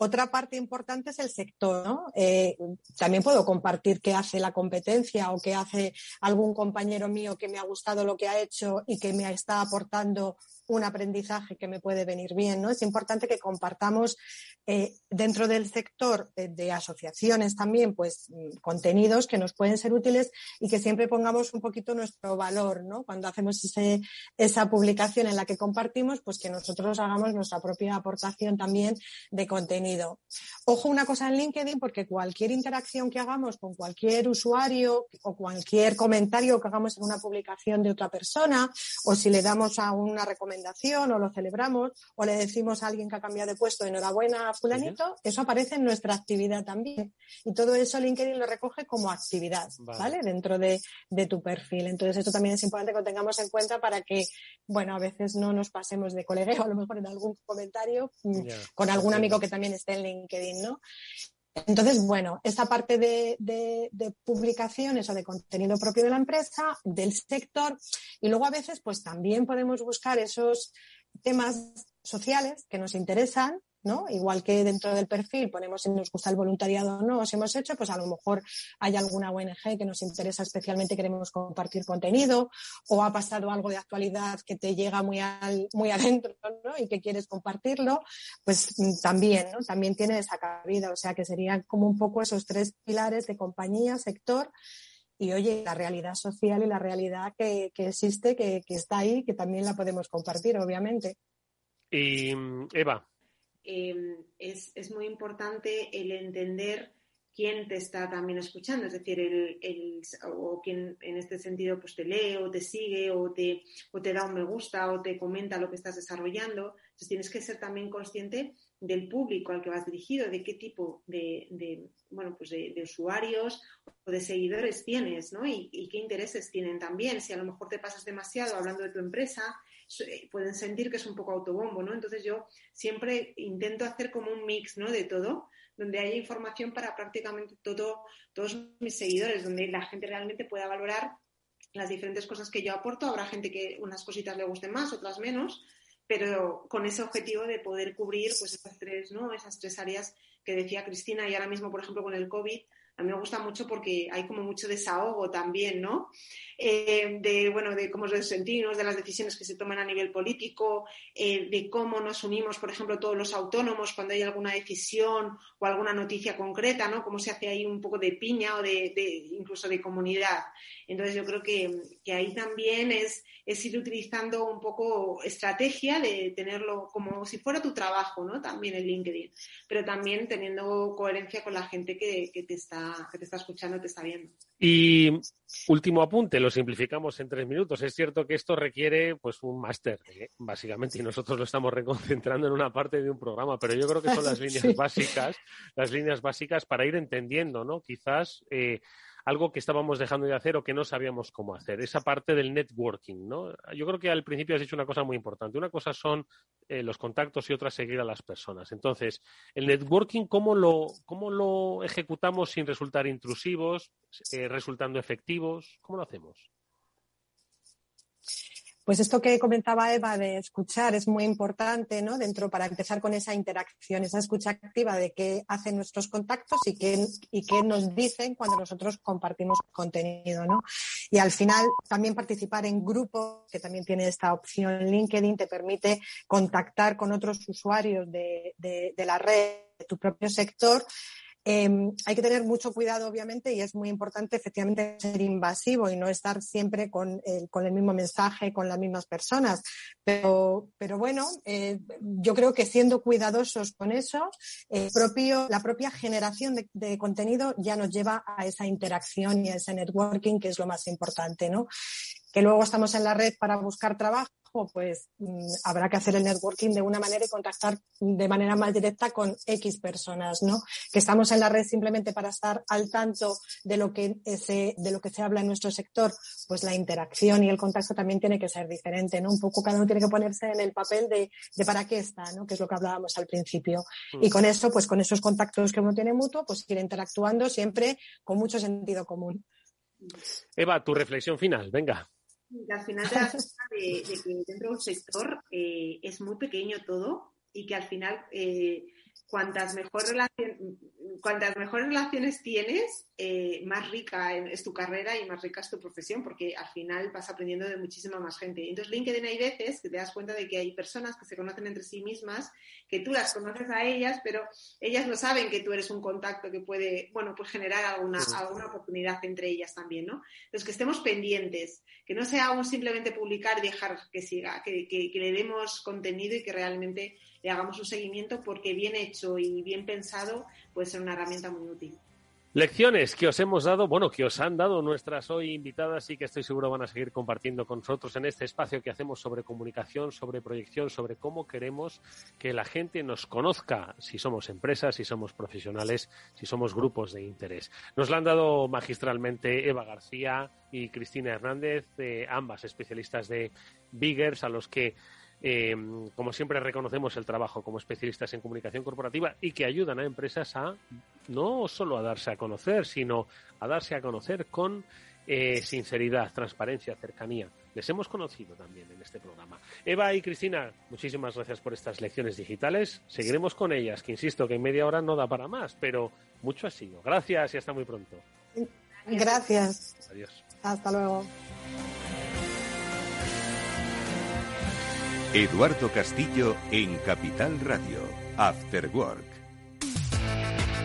Otra parte importante es el sector. ¿no? Eh, también puedo compartir qué hace la competencia o qué hace algún compañero mío que me ha gustado lo que ha hecho y que me está aportando un aprendizaje que me puede venir bien. ¿no? Es importante que compartamos eh, dentro del sector de, de, asociaciones también pues contenidos que nos pueden ser útiles y que siempre pongamos un poquito nuestro valor. ¿no? Cuando hacemos ese, esa publicación en la que compartimos, pues que nosotros hagamos nuestra propia aportación también de contenido Ojo una cosa en LinkedIn porque cualquier interacción que hagamos con cualquier usuario o cualquier comentario que hagamos en una publicación de otra persona o si le damos a una recomendación o lo celebramos o le decimos a alguien que ha cambiado de puesto enhorabuena a fulanito, eso aparece en nuestra actividad también. Y todo eso LinkedIn lo recoge como actividad, ¿vale? ¿vale? Dentro de, de tu perfil. Entonces esto también es importante que lo tengamos en cuenta para que, bueno, a veces no nos pasemos de colegio, [LAUGHS] a lo mejor en algún comentario yeah, con algún amigo que también esté en LinkedIn, ¿no? Entonces, bueno, esa parte de, de, de, publicaciones o de contenido propio de la empresa, del sector, y luego a veces, pues también podemos buscar esos temas sociales que nos interesan ¿no? Igual que dentro del perfil ponemos si nos gusta el voluntariado o no, si hemos hecho, pues a lo mejor hay alguna ONG que nos interesa especialmente, queremos compartir contenido, o ha pasado algo de actualidad que te llega muy, al, muy [LAUGHS] adentro, ¿no? Y que quieres compartirlo, pues mm, también, ¿no? También tiene esa cabida, o sea que serían como un poco esos tres pilares de compañía, sector, y oye, la realidad social y la realidad que, que existe, que, que está ahí, que también la podemos compartir, obviamente. Y Eva, eh, es, es, muy importante el entender quién te está también escuchando, es decir, el, el, o quién en este sentido pues te lee o te sigue o te, o te da un me gusta o te comenta lo que estás desarrollando. Entonces tienes que ser también consciente del público al que vas dirigido, de qué tipo de, de bueno, pues de, de, usuarios o de seguidores tienes, ¿no? Y, y, qué intereses tienen también. Si a lo mejor te pasas demasiado hablando de tu empresa, pueden sentir que es un poco autobombo, ¿no? Entonces yo siempre intento hacer como un mix, ¿no? De todo, donde haya información para prácticamente todo, todos mis seguidores, donde la gente realmente pueda valorar las diferentes cosas que yo aporto. Habrá gente que unas cositas le gusten más, otras menos, pero con ese objetivo de poder cubrir pues esas tres, ¿no? Esas tres áreas que decía Cristina y ahora mismo, por ejemplo, con el COVID, a mí me gusta mucho porque hay como mucho desahogo también, ¿no? Eh, de, bueno, de cómo nos sentimos, de las decisiones que se toman a nivel político, eh, de cómo nos unimos, por ejemplo, todos los autónomos cuando hay alguna decisión o alguna noticia concreta, ¿no? Cómo se hace ahí un poco de piña o de, incluso de comunidad. Entonces yo creo que, que ahí también es, es, ir utilizando un poco estrategia de tenerlo como si fuera tu trabajo, ¿no? También en LinkedIn, pero también teniendo coherencia con la gente que, que te está que te está escuchando, te está viendo. Y último apunte, lo simplificamos en tres minutos. Es cierto que esto requiere pues un máster, ¿eh? básicamente, y nosotros lo estamos reconcentrando en una parte de un programa, pero yo creo que son las [LAUGHS] líneas sí. básicas, las líneas básicas para ir entendiendo, ¿no? Quizás eh, algo que estábamos dejando de hacer o que no sabíamos cómo hacer. Esa parte del networking, ¿no? Yo creo que al principio has dicho una cosa muy importante. Una cosa son eh, los contactos y otra seguir a las personas. Entonces, el networking, ¿cómo lo, cómo lo ejecutamos sin resultar intrusivos, eh, resultando efectivos? ¿Cómo lo hacemos? Pues esto que comentaba Eva de escuchar es muy importante, ¿no? Dentro para empezar con esa interacción, esa escucha activa de qué hacen nuestros contactos y qué, y qué nos dicen cuando nosotros compartimos contenido, ¿no? Y al final también participar en grupos, que también tiene esta opción LinkedIn, te permite contactar con otros usuarios de, de, de la red, de tu propio sector Em, hay que tener mucho cuidado, obviamente, y es muy importante efectivamente ser invasivo y no estar siempre con el, con el mismo mensaje, con las mismas personas. Pero, pero bueno, eh, yo creo que siendo cuidadosos con eso, la propia generación de, de, contenido ya nos lleva a esa interacción y a ese networking, que es lo más importante, ¿no? Que luego estamos en la red para buscar trabajo pues mm, habrá que hacer el networking de una manera y contactar de manera más directa con X personas, ¿no? Que estamos en la red simplemente para estar al tanto de lo que se, de lo que se habla en nuestro sector, pues la interacción y el contacto también tiene que ser diferente, ¿no? Un poco cada uno tiene que ponerse en el papel de, de para qué está, ¿no? Que es lo que hablábamos al principio. Y mm. con eso, pues con esos contactos que uno tiene mutuo, pues ir interactuando siempre con mucho sentido común. Eva, tu reflexión final, venga al final [LAUGHS] te das cuenta de, que dentro de un sector eh, es muy pequeño todo y que al final eh, cuantas, mejor cuantas mejores relaciones tienes, eh, más rica es tu carrera y más rica es tu profesión, porque al final vas aprendiendo de muchísima más gente. Entonces, LinkedIn hay veces que te das cuenta de que hay personas que se conocen entre sí mismas, que tú las conoces a ellas, pero ellas no saben que tú eres un contacto que puede, bueno, pues generar alguna, alguna oportunidad entre ellas también, ¿no? Entonces, que estemos pendientes, que no sea un simplemente publicar y dejar que siga, que, que, le demos contenido y que realmente le hagamos un seguimiento porque bien hecho y bien pensado puede ser una herramienta muy útil. Lecciones que os hemos dado, bueno, que os han dado nuestras hoy invitadas y que estoy seguro van a seguir compartiendo con nosotros en este espacio que hacemos sobre comunicación, sobre proyección, sobre cómo queremos que la gente nos conozca, si somos empresas, si somos profesionales, si somos grupos de interés. Nos la han dado magistralmente Eva García y Cristina Hernández, ambas especialistas de Biggers, a los que eh, como siempre reconocemos el trabajo como especialistas en comunicación corporativa y que ayudan a empresas a no solo a darse a conocer, sino a darse a conocer con eh, sinceridad, transparencia, cercanía. Les hemos conocido también en este programa. Eva y Cristina, muchísimas gracias por estas lecciones digitales. Seguiremos con ellas, que insisto que en media hora no da para más, pero mucho ha sido. Gracias y hasta muy pronto. Gracias. Adiós. Hasta luego. Eduardo Castillo en Capital Radio, After.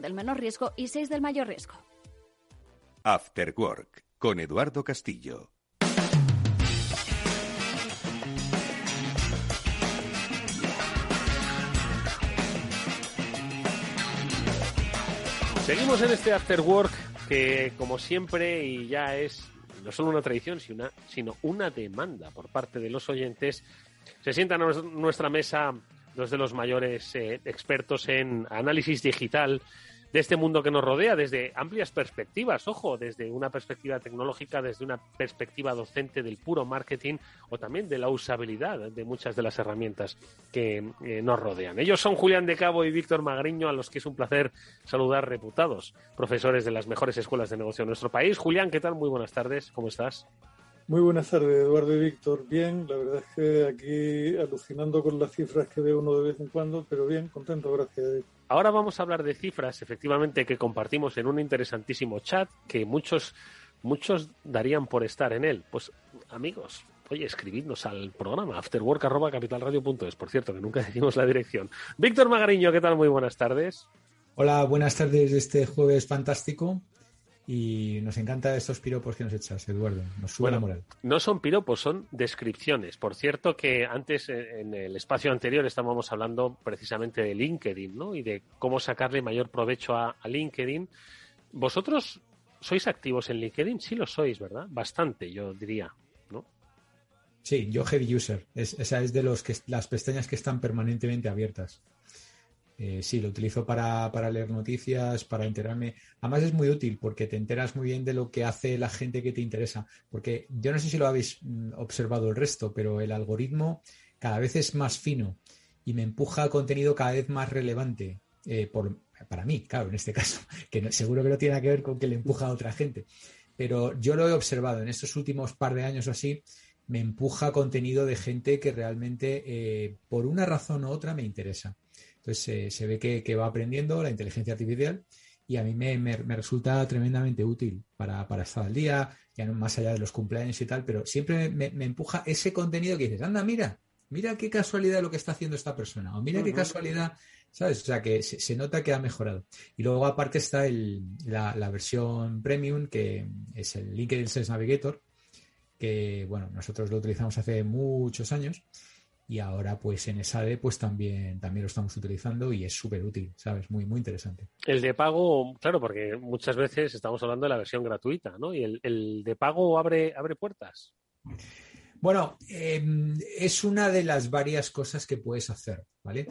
del menor riesgo y 6 del mayor riesgo. After Work con Eduardo Castillo. Seguimos en este After Work que, como siempre, y ya es no solo una tradición, sino una demanda por parte de los oyentes, se sientan a nuestra mesa dos de los mayores eh, expertos en análisis digital de este mundo que nos rodea desde amplias perspectivas, ojo, desde una perspectiva tecnológica, desde una perspectiva docente del puro marketing o también de la usabilidad de muchas de las herramientas que eh, nos rodean. Ellos son Julián de Cabo y Víctor Magriño, a los que es un placer saludar reputados, profesores de las mejores escuelas de negocio de nuestro país. Julián, ¿qué tal? Muy buenas tardes, ¿cómo estás? Muy buenas tardes, Eduardo y Víctor. Bien, la verdad es que aquí alucinando con las cifras que ve uno de vez en cuando, pero bien, contento, gracias. Ahora vamos a hablar de cifras, efectivamente, que compartimos en un interesantísimo chat que muchos, muchos darían por estar en él. Pues, amigos, oye, escribidnos al programa afterwork.capitalradio.es. Por cierto, que nunca [LAUGHS] decimos la dirección. Víctor Magariño, ¿qué tal? Muy buenas tardes. Hola, buenas tardes de este jueves fantástico. Y nos encanta estos piropos que nos echas, Eduardo. Nos sube la moral. No son piropos, son descripciones. Por cierto, que antes eh, en el espacio anterior estábamos hablando precisamente de LinkedIn, ¿no? Y de cómo sacarle mayor provecho a, LinkedIn. ¿Vosotros sois activos en LinkedIn? Sí lo sois, ¿verdad? Bastante, yo diría, ¿no? Sí, yo heavy user. esa es de los que las pestañas que están permanentemente abiertas. Eh, sí, lo utilizo para, leer noticias, para enterarme. Además es muy útil porque te enteras muy bien de lo que hace la gente que te interesa. Porque yo no sé si lo habéis mm, observado el resto, pero el algoritmo cada vez es más fino y me empuja a contenido cada vez más relevante. Eh, para mí, claro, en este caso, [LAUGHS] que seguro que no tiene que ver con que le empuja a otra gente. Pero yo lo he observado en estos últimos par de años o así, me empuja contenido de gente que realmente, eh, por una razón u otra, me interesa. Entonces se ve que, va aprendiendo la inteligencia artificial y a mí me, resulta tremendamente útil para, estar al día, ya no más allá de los cumpleaños y tal, pero siempre me, empuja ese contenido que dices, anda, mira, mira qué casualidad lo que está haciendo esta persona, o mira qué casualidad, ¿sabes? O sea, que se, nota que ha mejorado. Y luego aparte está la, la, versión premium, que es el LinkedIn Sales Navigator, que, bueno, nosotros lo utilizamos hace muchos años y ahora pues en SADE pues también, también lo estamos utilizando y es súper útil, ¿sabes? Muy, muy interesante. El de pago, claro, porque muchas veces estamos hablando de la versión gratuita, ¿no? Y el, de pago abre, abre puertas. Bueno, em, es una de las varias cosas que puedes hacer, ¿vale?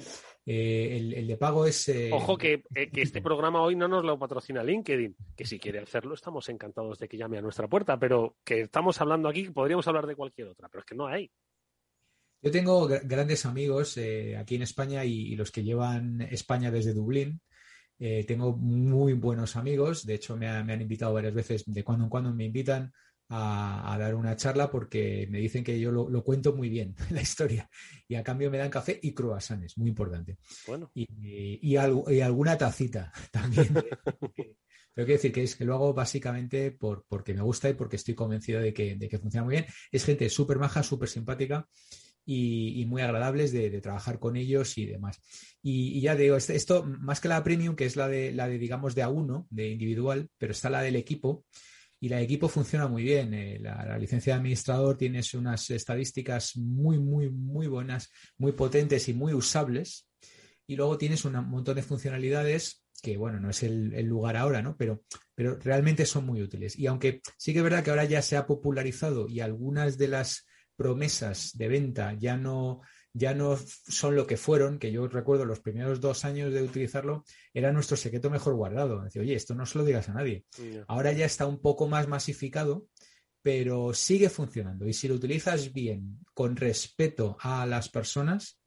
Eh, el, de pago es... Eh, Ojo que, eh, que, este [LAUGHS] programa hoy no nos lo patrocina LinkedIn, que si quiere hacerlo estamos encantados de que llame a nuestra puerta, pero que estamos hablando aquí, podríamos hablar de cualquier otra, pero es que no hay. Yo tengo grandes amigos eh, aquí en España y, los que llevan España desde Dublín. Eh, tengo muy buenos amigos, de hecho me, han invitado varias veces, de cuando en cuando me invitan a, dar una charla porque me dicen que yo lo, cuento muy bien, [LAUGHS] la historia, y a cambio me dan café y croissants, muy importante. Bueno. Y, alguna tacita [LAUGHS] también. Pero quiero decir que es que lo hago básicamente por, porque me gusta y porque estoy convencido de que, de que funciona muy bien. Es gente súper maja, súper simpática y, muy agradables de, trabajar con ellos y demás. Y, ya digo, este, esto, más que la premium, que es la de, la de, digamos, de A1, de individual, pero está la del equipo. Y la de equipo funciona muy bien. Eh, la, licencia de administrador tiene unas estadísticas muy, muy, muy buenas, muy potentes y muy usables. Y luego tienes un montón de funcionalidades que, bueno, no es el, el, lugar ahora, ¿no? Pero, pero realmente son muy útiles. Y aunque sí que es verdad que ahora ya se ha popularizado y algunas de las promesas de venta ya no, ya no son lo que fueron, que yo recuerdo los primeros dos años de utilizarlo, era nuestro secreto mejor guardado. Decía, oye, esto no se lo digas a nadie. Ahora ya está un poco más masificado, pero sigue funcionando. Y si lo utilizas bien, con respeto a las personas,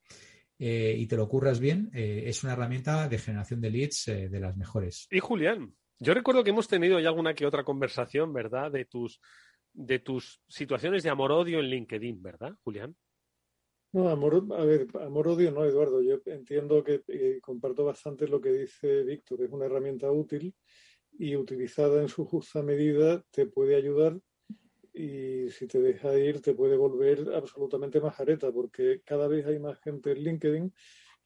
eh, y te lo curras bien, eh, es una herramienta de generación de leads eh, de las mejores. Y Julián, yo recuerdo que hemos tenido ya alguna que otra conversación, ¿verdad? De tus de tus situaciones de amor-odio en LinkedIn, ¿verdad, Julián? No, amor, a ver, amor-odio no, Eduardo. Yo entiendo que eh, comparto bastante lo que dice Víctor. Es una herramienta útil y utilizada en su justa medida te puede ayudar y si te deja ir te puede volver absolutamente majareta porque cada vez hay más gente en LinkedIn.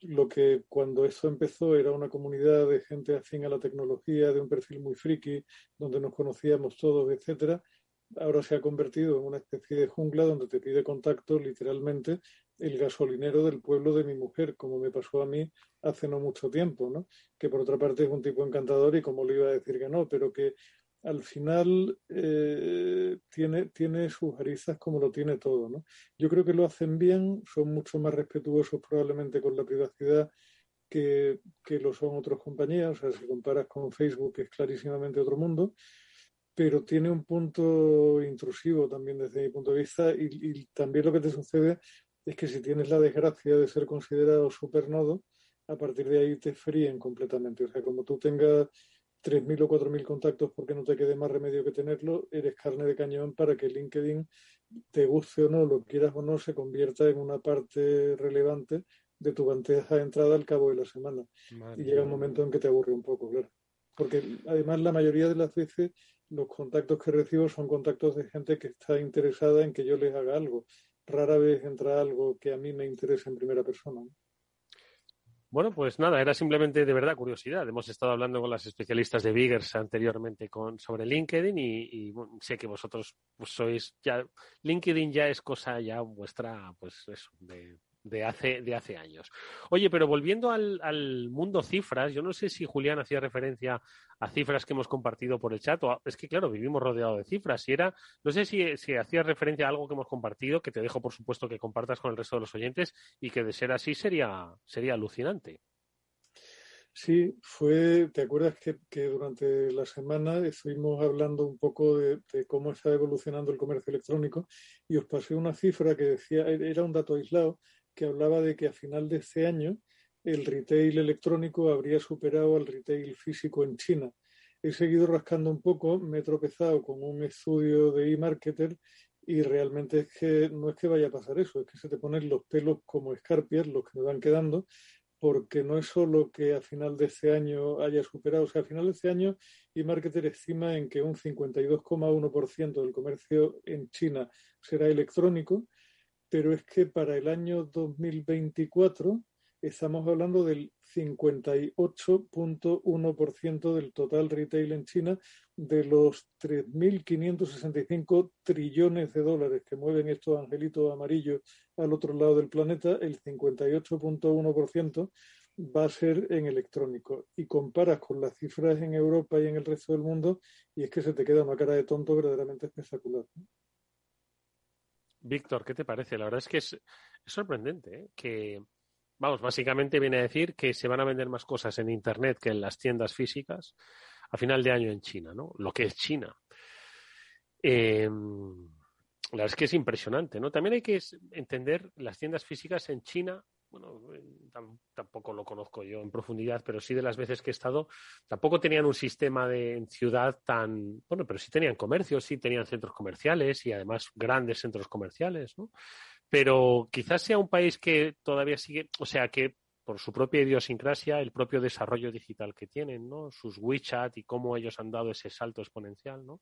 Lo que cuando esto empezó era una comunidad de gente afín a la tecnología, de un perfil muy friki, donde nos conocíamos todos, etcétera ahora se ha convertido en una especie de jungla donde te pide contacto literalmente el gasolinero del pueblo de mi mujer, como me pasó a mí hace no mucho tiempo, ¿no? Que por otra parte es un tipo encantador y como le iba a decir que no, pero que al final eh, tiene, tiene sus aristas como lo tiene todo, ¿no? Yo creo que lo hacen bien, son mucho más respetuosos probablemente con la privacidad que, que lo son otras compañías, o sea, si comparas con Facebook es clarísimamente otro mundo, pero tiene un punto intrusivo también desde mi punto de vista y, también lo que te sucede es que si tienes la desgracia de ser considerado supernodo, a partir de ahí te fríen completamente. O sea, como tú tengas 3.000 o 4.000 contactos porque no te quede más remedio que tenerlo, eres carne de cañón para que LinkedIn, te guste o no, lo quieras o no, se convierta en una parte relevante de tu bandeja de entrada al cabo de la semana. y llega un momento en que te aburre un poco, claro. Porque además la mayoría de las veces los contactos que recibo son contactos de gente que está interesada en que yo les haga algo. Rara vez entra algo que a mí me interesa en primera persona. Bueno, pues nada, era simplemente de verdad curiosidad. Hemos estado hablando con las especialistas de Biggers anteriormente con, sobre LinkedIn y, sé que vosotros pues, sois ya, LinkedIn ya es cosa ya vuestra, pues eso, de, de hace, de hace años. Oye, pero volviendo al, al, mundo cifras, yo no sé si Julián hacía referencia a cifras que hemos compartido por el chat, o es que claro, vivimos rodeados de cifras, y era, no sé si, si hacía referencia a algo que hemos compartido, que te dejo por supuesto que compartas con el resto de los oyentes, y que de ser así sería, sería alucinante. Sí, fue, ¿te acuerdas que, que, durante la semana estuvimos hablando un poco de, de, cómo está evolucionando el comercio electrónico y os pasé una cifra que decía, era un dato aislado, que hablaba de que a final de este año el retail electrónico habría superado al retail físico en China. He seguido rascando un poco, me he tropezado con un estudio de eMarketer y realmente es que no es que vaya a pasar eso, es que se te ponen los pelos como escarpias, los que me van quedando, porque no es solo que a final de este año haya superado, o sea, a final de este año eMarketer estima en que un 52,1% del comercio en China será electrónico pero es que para el año 2024 estamos hablando del 58.1% del total retail en China, de los 3.565 trillones de dólares que mueven estos angelitos amarillos al otro lado del planeta, el 58.1% va a ser en electrónico. Y comparas con las cifras en Europa y en el resto del mundo, y es que se te queda una cara de tonto verdaderamente espectacular. Víctor, ¿qué te parece? La verdad es que es, sorprendente ¿eh? que, vamos, básicamente viene a decir que se van a vender más cosas en Internet que en las tiendas físicas a final de año en China, ¿no? Lo que es China. Eh, la verdad es que es impresionante, ¿no? También hay que entender las tiendas físicas en China bueno, tampoco lo conozco yo en profundidad, pero sí de las veces que he estado, tampoco tenían un sistema de ciudad tan, bueno, pero sí tenían comercios, sí tenían centros comerciales y además grandes centros comerciales, ¿no? Pero quizás sea un país que todavía sigue, o sea, que por su propia idiosincrasia, el propio desarrollo digital que tienen, ¿no? Sus WeChat y cómo ellos han dado ese salto exponencial, ¿no?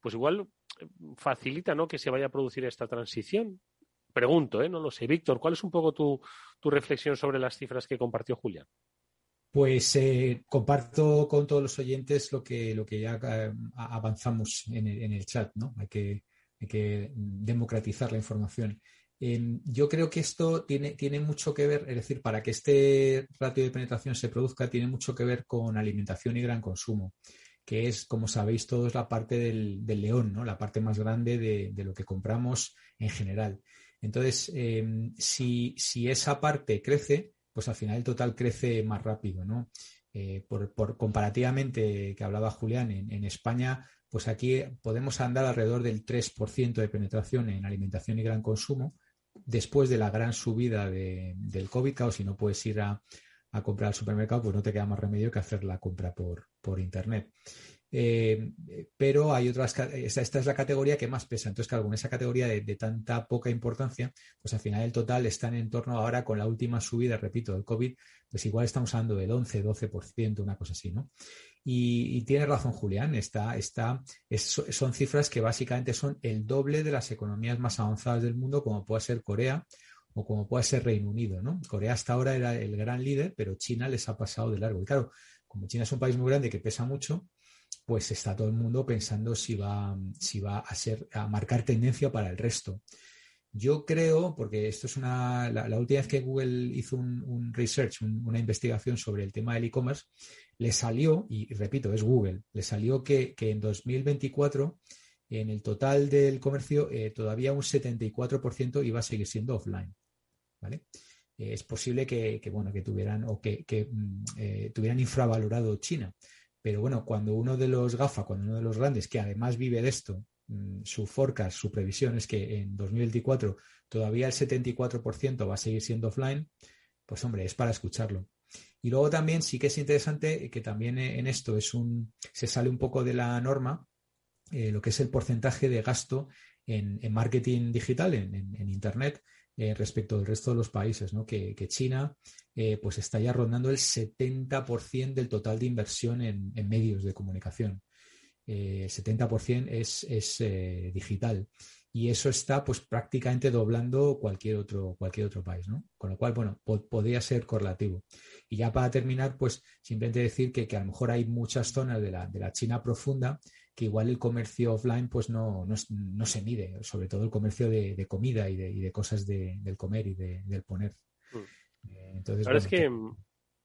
Pues igual eh, facilita, ¿no? Que se vaya a producir esta transición pregunto, ¿eh? no lo sé. Víctor, ¿cuál es un poco tu, reflexión sobre las cifras que compartió Julián? Pues eh, comparto con todos los oyentes lo que, ya eh, avanzamos en el, chat, ¿no? Hay que, democratizar la información. Yo creo que esto tiene, mucho que ver, es decir, para que este ratio de penetración se produzca, tiene mucho que ver con alimentación y gran consumo, que es, como sabéis todos, la parte del, león, ¿no? la parte más grande de, de, lo que compramos en general. Entonces, em, si, esa parte crece, pues al final el total crece más rápido, ¿no? Eh, por, comparativamente, que hablaba Julián, en, España, pues aquí podemos andar alrededor del 3% de penetración en alimentación y gran consumo, después de la gran subida del COVID, claro, si no puedes ir a, comprar al supermercado, pues no te queda más remedio que hacer la compra por, por Internet. Eh, pero hay otras, esta, esta, es la categoría que más pesa. Entonces, claro, con esa categoría de, tanta poca importancia, pues al final el total está en torno ahora con la última subida, repito, del COVID, pues igual estamos hablando del 11, 12%, una cosa así, ¿no? Y, tiene razón Julián, está, está, son cifras que básicamente son el doble de las economías más avanzadas del mundo, como puede ser Corea o como puede ser Reino Unido, ¿no? Corea hasta ahora era el gran líder, pero China les ha pasado de largo. Y claro, como China es un país muy grande que pesa mucho, pues está todo el mundo pensando si va, si va a ser a marcar tendencia para el resto. Yo creo, porque esto es una, la, última vez que Google hizo un, research, una investigación sobre el tema del e-commerce, le salió, y, repito, es Google, le salió que, en 2024, en el total del comercio, eh, todavía un 74% iba a seguir siendo offline. ¿vale? Es posible que, bueno, que tuvieran o que, mm, eh, tuvieran infravalorado China. Pero bueno, cuando uno de los GAFA, cuando uno de los grandes, que además vive de esto, mm, su forecast, su previsión es que en 2024 todavía el 74% va a seguir siendo offline, pues hombre, es para escucharlo. Y luego también sí que es interesante que también en esto es un, se sale un poco de la norma eh, lo que es el porcentaje de gasto en, marketing digital, en Internet, eh, respecto del resto de los países, ¿no? que, China eh, pues está ya rondando el 70% del total de inversión en, medios de comunicación. Eh, 70% es, es digital. y eso está pues prácticamente doblando cualquier otro, cualquier otro país. Con lo cual, bueno, podría ser correlativo. Y ya para terminar, pues simplemente decir que, a lo mejor hay muchas zonas de la, de la China profunda que igual el comercio offline pues no, no, se mide, sobre todo el comercio de, comida y de, y de cosas del comer y del poner. Mm. Eh, entonces, Ahora es que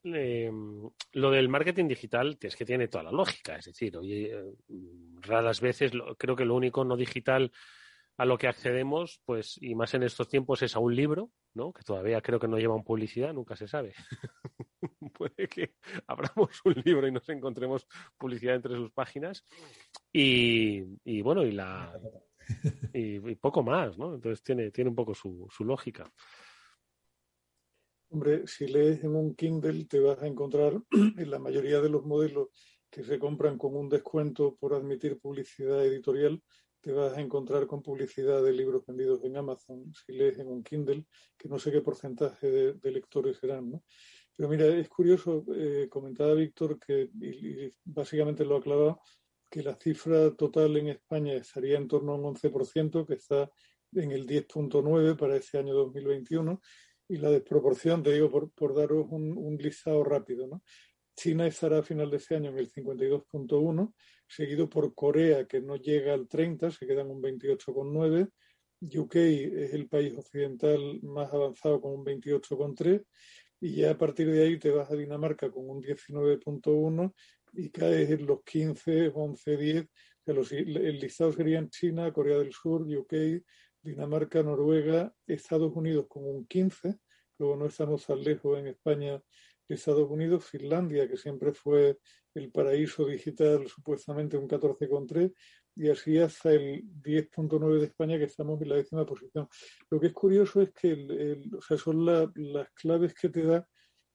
em, lo del marketing digital es que tiene toda la lógica, es decir, oye, eh, raras veces creo que lo único no digital a lo que accedemos, pues, y más en estos tiempos, es a un libro, ¿no? Que todavía creo que no llevan publicidad, nunca se sabe. [LAUGHS] [LAUGHS] Puede que abramos un libro y nos encontremos publicidad entre sus páginas. Y, bueno, y la [LAUGHS] y, poco más, ¿no? Entonces tiene, tiene un poco su, su lógica. Hombre, si lees en un Kindle te vas a encontrar [CLEARS THROAT] en la mayoría de los modelos que se compran con un descuento por admitir publicidad editorial, te vas a encontrar con publicidad de libros vendidos en Amazon, si lees en un Kindle, que no sé qué porcentaje de, lectores serán, ¿no? Pero mira, es curioso, eh, comentaba Víctor que, y, básicamente lo aclaraba, que la cifra total en España estaría en torno a un 11%, que está en el 10.9 para ese año 2021, y la desproporción, te digo, por, por daros un, un listado rápido, ¿no? China estará a final de ese año en el 52.1, seguido por Corea, que no llega al 30, se queda en un 28,9. UK es el país occidental más avanzado con un 28,3. Y ya a partir de ahí te vas a Dinamarca con un 19.1 y caes en los 15, 11, 10. los, el listado serían China, Corea del Sur, UK, Dinamarca, Noruega, Estados Unidos con un 15. Luego no estamos tan lejos en España Estados Unidos, Finlandia, que siempre fue el paraíso digital, supuestamente un 14,3, y así hasta el 10.9 de España, que estamos en la décima posición. Lo que es curioso es que o sea, son las claves que te da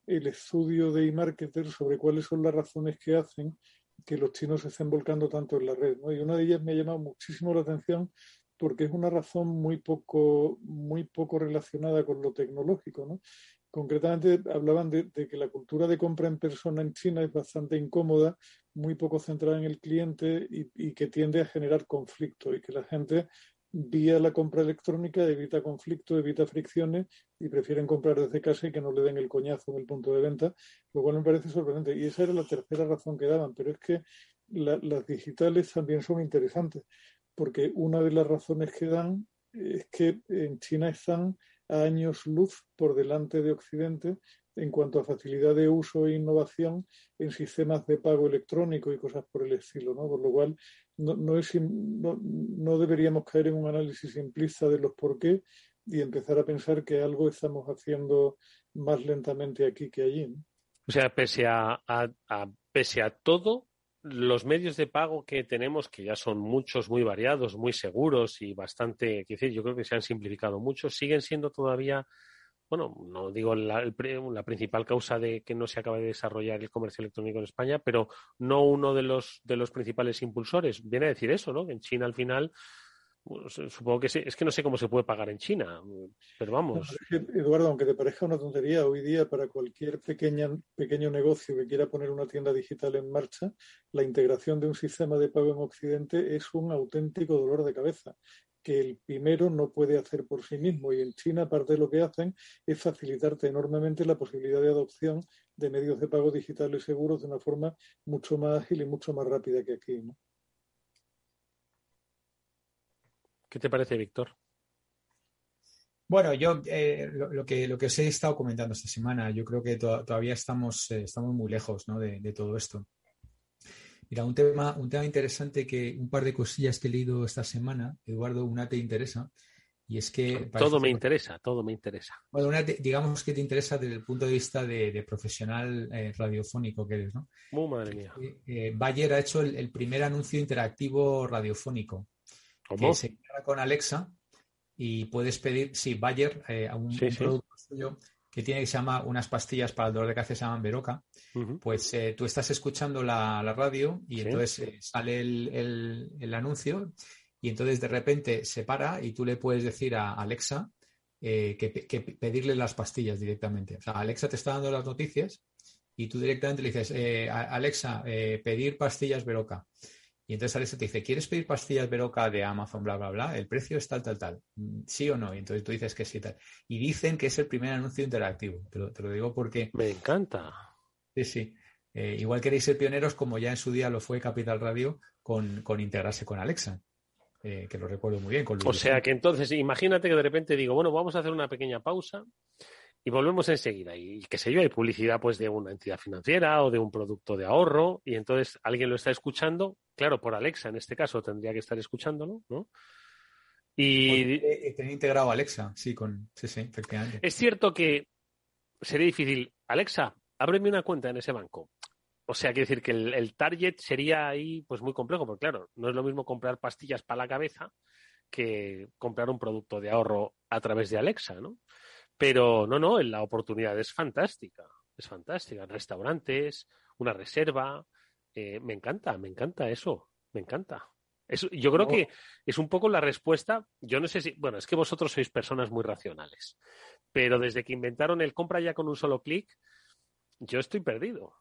el estudio de e-marketer sobre cuáles son las razones que hacen que los chinos se estén volcando tanto en la red. Y una de ellas me ha llamado muchísimo la atención porque es una razón muy poco, muy poco relacionada con lo tecnológico. ¿no? Concretamente hablaban de, que la cultura de compra en persona en China es bastante incómoda, muy poco centrada en el cliente y, que tiende a generar conflicto y que la gente vía la compra electrónica evita conflicto, evita fricciones y prefieren comprar desde casa y que no le den el coñazo en el punto de venta, lo cual me parece sorprendente. Y esa era la tercera razón que daban, pero es que las digitales también son interesantes, porque una de las razones que dan es que en China están años luz por delante de Occidente en cuanto a facilidad de uso e innovación en sistemas de pago electrónico y cosas por el estilo, ¿no? Por lo cual no, no, es, no, no deberíamos caer en un análisis simplista de los por qué y empezar a pensar que algo estamos haciendo más lentamente aquí que allí. O sea, pese a, a, pese a todo, los medios de pago que tenemos, que ya son muchos, muy variados, muy seguros y bastante, decir, yo creo que se han simplificado mucho, siguen siendo todavía, bueno, no digo la, la, principal causa de que no se acabe de desarrollar el comercio electrónico en España, pero no uno de los, de los principales impulsores. Viene a decir eso, ¿no? Que en China al final supongo que es que no sé cómo se puede pagar en China, pero vamos. Eduardo, aunque te parezca una tontería, hoy día para cualquier pequeña, pequeño negocio que quiera poner una tienda digital en marcha, la integración de un sistema de pago en Occidente es un auténtico dolor de cabeza que el primero no puede hacer por sí mismo. Y en China parte de lo que hacen es facilitarte enormemente la posibilidad de adopción de medios de pago digitales seguros de una forma mucho más ágil y mucho más rápida que aquí. ¿no? ¿Qué te parece, Víctor? Bueno, yo eh, lo, que, lo que os he estado comentando esta semana, yo creo que todavía estamos, eh, estamos muy lejos de, todo esto. Mira, un tema, un tema interesante que un par de cosillas que he leído esta semana, Eduardo, una te interesa, y es que... Todo me interesa, todo me interesa. Bueno, digamos que te interesa desde el punto de vista de, profesional eh, radiofónico que eres, ¿no? Muy madre mía. Bayer ha hecho el primer anuncio interactivo radiofónico que se integra con Alexa y puedes pedir, sí, Bayer, eh, a un, producto suyo que tiene que se llama unas pastillas para el dolor de cabeza se llaman Veroca, pues eh, tú estás escuchando la, radio y entonces eh, sale el, anuncio y entonces de repente se para y tú le puedes decir a Alexa que, pedirle las pastillas directamente. O sea, Alexa te está dando las noticias y tú directamente le dices, Alexa, pedir pastillas Veroca Y entonces Alexa te dice, ¿quieres pedir pastillas Veroca de Amazon, bla, bla, bla? El precio es tal, tal, tal. Mm, ¿Sí o no? Y entonces tú dices que sí, tal. Y dicen que es el primer anuncio interactivo. Te lo, te lo digo porque... Me encanta. Sí, sí. Eh, igual queréis ser pioneros, como ya en su día lo fue Capital Radio, con, con integrarse con Alexa. Eh, que lo recuerdo muy bien. Con o sea que entonces, imagínate que de repente digo, bueno, vamos a hacer una pequeña pausa y volvemos enseguida. Y qué sé yo, hay publicidad pues de una entidad financiera o de un producto de ahorro y entonces alguien lo está escuchando, claro, por Alexa en este caso tendría que estar escuchándolo, ¿no? Y tener integrado Alexa, sí, con sí, sí, efectivamente. Es cierto que sería difícil. Alexa, ábreme una cuenta en ese banco. O sea, quiere decir que el, el, target sería ahí pues muy complejo, porque claro, no es lo mismo comprar pastillas para la cabeza que comprar un producto de ahorro a través de Alexa, ¿no? Pero no, no, la oportunidad es fantástica, es fantástica. Restaurantes, una reserva, eh, me encanta, me encanta eso, me encanta. Eso, yo creo que es un poco la respuesta. Yo no sé si, bueno, es que vosotros sois personas muy racionales, pero desde que inventaron el compra ya con un solo clic, yo estoy perdido.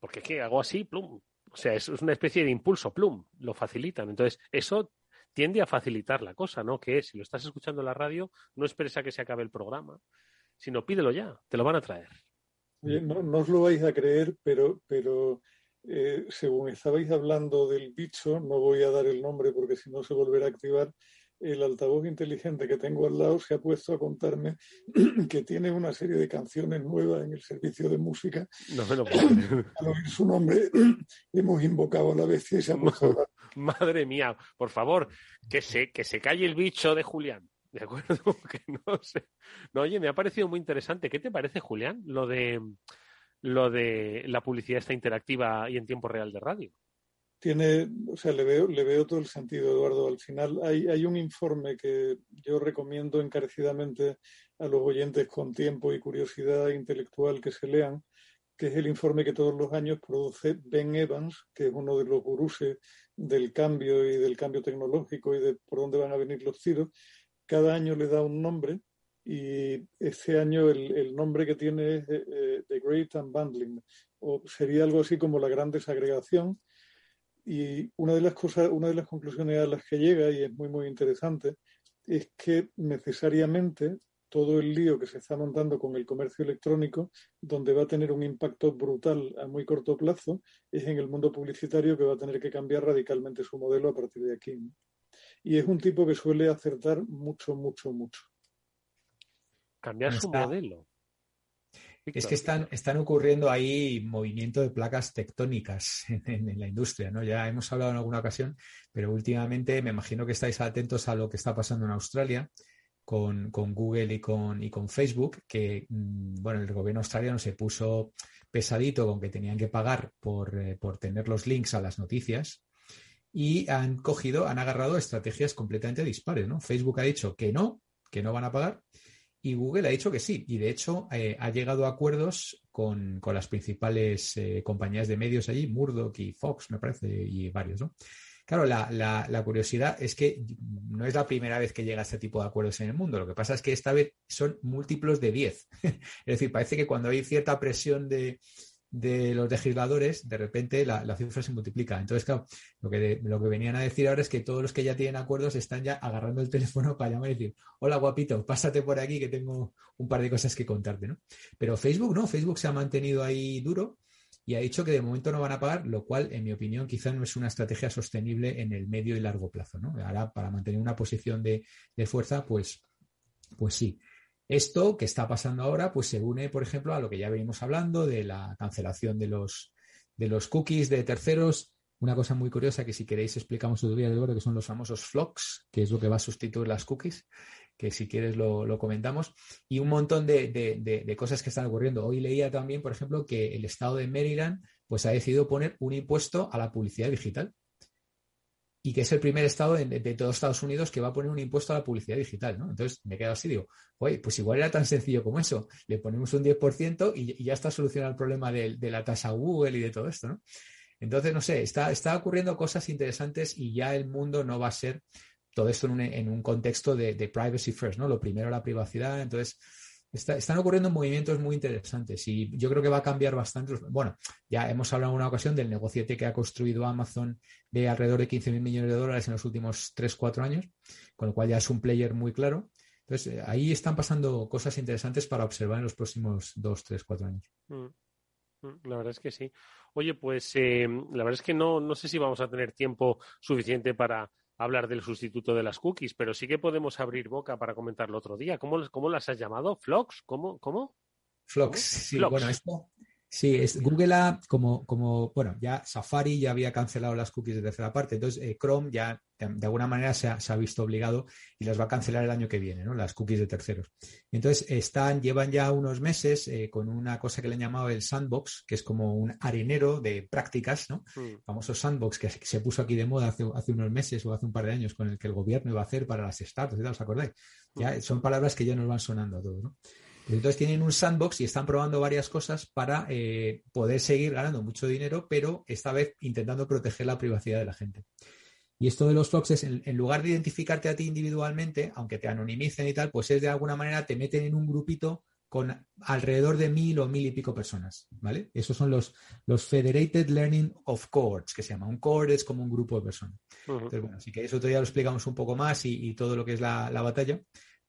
Porque es que hago así, plum. O sea, es, una especie de impulso, plum, lo facilitan. Entonces, eso tiende a facilitar la cosa, ¿no? Que es, si lo estás escuchando en la radio, no esperes a que se acabe el programa, sino pídelo ya, te lo van a traer. no, no, os lo vais a creer, pero, pero eh, según estabais hablando del bicho, no voy a dar el nombre porque si no se volverá a activar, el altavoz inteligente que tengo al lado se ha puesto a contarme [CLEARS THROAT] que tiene una serie de canciones nuevas en el servicio de música. No me lo [CLEARS THROAT] puedo Al oír su nombre, [CLEARS THROAT] hemos invocado a la bestia y se ha [LAUGHS] puesto a [LAUGHS] Madre mía, por favor, que se, que se calle el bicho de Julián. ¿De acuerdo? [LAUGHS] Que no sé. No, oye, me ha parecido muy interesante. ¿Qué te parece, Julián, lo de lo de la publicidad esta interactiva y en tiempo real de radio? tiene, o sea, le veo, le veo todo el sentido, Eduardo. Al final hay, hay un informe que yo recomiendo encarecidamente a los oyentes con tiempo y curiosidad intelectual que se lean, que es el informe que todos los años produce Ben Evans, que es uno de los guruses del cambio y del cambio tecnológico y de por dónde van a venir los tiros. Cada año le da un nombre y este año el, nombre que tiene es eh, eh, The Great Unbundling, o sería algo así como la gran desagregación y una de las cosas, una de las conclusiones a las que llega, y es muy, muy interesante, es que necesariamente todo el lío que se está montando con el comercio electrónico, donde va a tener un impacto brutal a muy corto plazo, es en el mundo publicitario que va a tener que cambiar radicalmente su modelo a partir de aquí. Y es un tipo que suele acertar mucho, mucho, mucho. Cambiar su modelo. Es que están, están ocurriendo ahí movimiento de placas tectónicas en, la industria, ¿no? Ya hemos hablado en alguna ocasión, pero últimamente me imagino que estáis atentos a lo que está pasando en Australia con, Google y con, y con Facebook, que, mm, bueno, el gobierno australiano se puso pesadito con que tenían que pagar por, eh, por tener los links a las noticias y han cogido, han agarrado estrategias completamente dispares, ¿no? Facebook ha dicho que no, que no van a pagar y Google ha dicho que sí. Y de hecho eh, ha llegado a acuerdos con, las principales eh, compañías de medios allí, Murdoch y Fox, me parece, y varios, ¿no? Claro, la, curiosidad es que no es la primera vez que llega este tipo de acuerdos en el mundo. Lo que pasa es que esta vez son múltiplos de 10. [LAUGHS] es decir, parece que cuando hay cierta presión de, de los legisladores, de repente la, cifra se multiplica. Entonces, claro, lo que, lo que venían a decir ahora es que todos los que ya tienen acuerdos están ya agarrando el teléfono para llamar y decir, hola guapito, pásate por aquí que tengo un par de cosas que contarte, ¿no? Pero Facebook no, Facebook se ha mantenido ahí duro y ha dicho que de momento no van a pagar, lo cual, en mi opinión, quizá no es una estrategia sostenible en el medio y largo plazo, ¿no? Ahora, para mantener una posición de, de fuerza, pues, pues sí. Esto que está pasando ahora, pues se une, por ejemplo, a lo que ya venimos hablando de la cancelación de los, de los cookies de terceros. Una cosa muy curiosa que si queréis explicamos otro día de oro, que son los famosos flocks, que es lo que va a sustituir las cookies, que si quieres lo, comentamos, y un montón de, cosas que están ocurriendo. Hoy leía también, por ejemplo, que el estado de Maryland pues ha decidido poner un impuesto a la publicidad digital y que es el primer estado de, todos Estados Unidos que va a poner un impuesto a la publicidad digital. Entonces me quedo así, digo, oye, pues igual era tan sencillo como eso, le ponemos un 10% y, ya está solucionado el problema de, la tasa Google y de todo esto, ¿no? Entonces, no sé, está, está ocurriendo cosas interesantes y ya el mundo no va a ser todo esto en un, en un contexto de, privacy first, ¿no? Lo primero la privacidad, entonces están ocurriendo movimientos muy interesantes y yo creo que va a cambiar bastante. Bueno, ya hemos hablado en una ocasión del negociete que ha construido Amazon de alrededor de 15 mil millones de dólares en los últimos 3-4 años, con lo cual ya es un player muy claro. Entonces, eh, ahí están pasando cosas interesantes para observar en los próximos 2, 3, 4 años. Mm. Mm, la verdad es que sí. Oye, pues eh, la verdad es que no, no sé si vamos a tener tiempo suficiente para hablar del sustituto de las cookies, pero sí que podemos abrir boca para comentarlo otro día. ¿Cómo, cómo las has llamado? ¿Flox? ¿Cómo? ¿Cómo? Flox, sí. Bueno, esto, Sí, es, Google ha, como, como, bueno, ya Safari ya había cancelado las cookies de tercera parte, entonces eh, Chrome ya de, alguna manera se ha, visto obligado y las va a cancelar el año que viene, ¿no? Las cookies de terceros. Entonces están, llevan ya unos meses eh, con una cosa que le han llamado el sandbox, que es como un arenero de prácticas, ¿no? Mm. Famoso sandbox que se puso aquí de moda hace, hace, unos meses o hace un par de años con el que el gobierno iba a hacer para las startups, ¿os acordáis? Ya mm. son palabras que ya nos van sonando a todos, ¿no? Entonces tienen un sandbox y están probando varias cosas para eh, poder seguir ganando mucho dinero, pero esta vez intentando proteger la privacidad de la gente. Y esto de los foxes, en, en, lugar de identificarte a ti individualmente, aunque te anonimicen y tal, pues es de alguna manera te meten en un grupito con alrededor de mil o mil y pico personas, ¿vale? Esos son los, los Federated Learning of Cohorts, que se llama. Un cohort es como un grupo de personas. Entonces, bueno, así que eso todavía lo explicamos un poco más y, todo lo que es la, la batalla.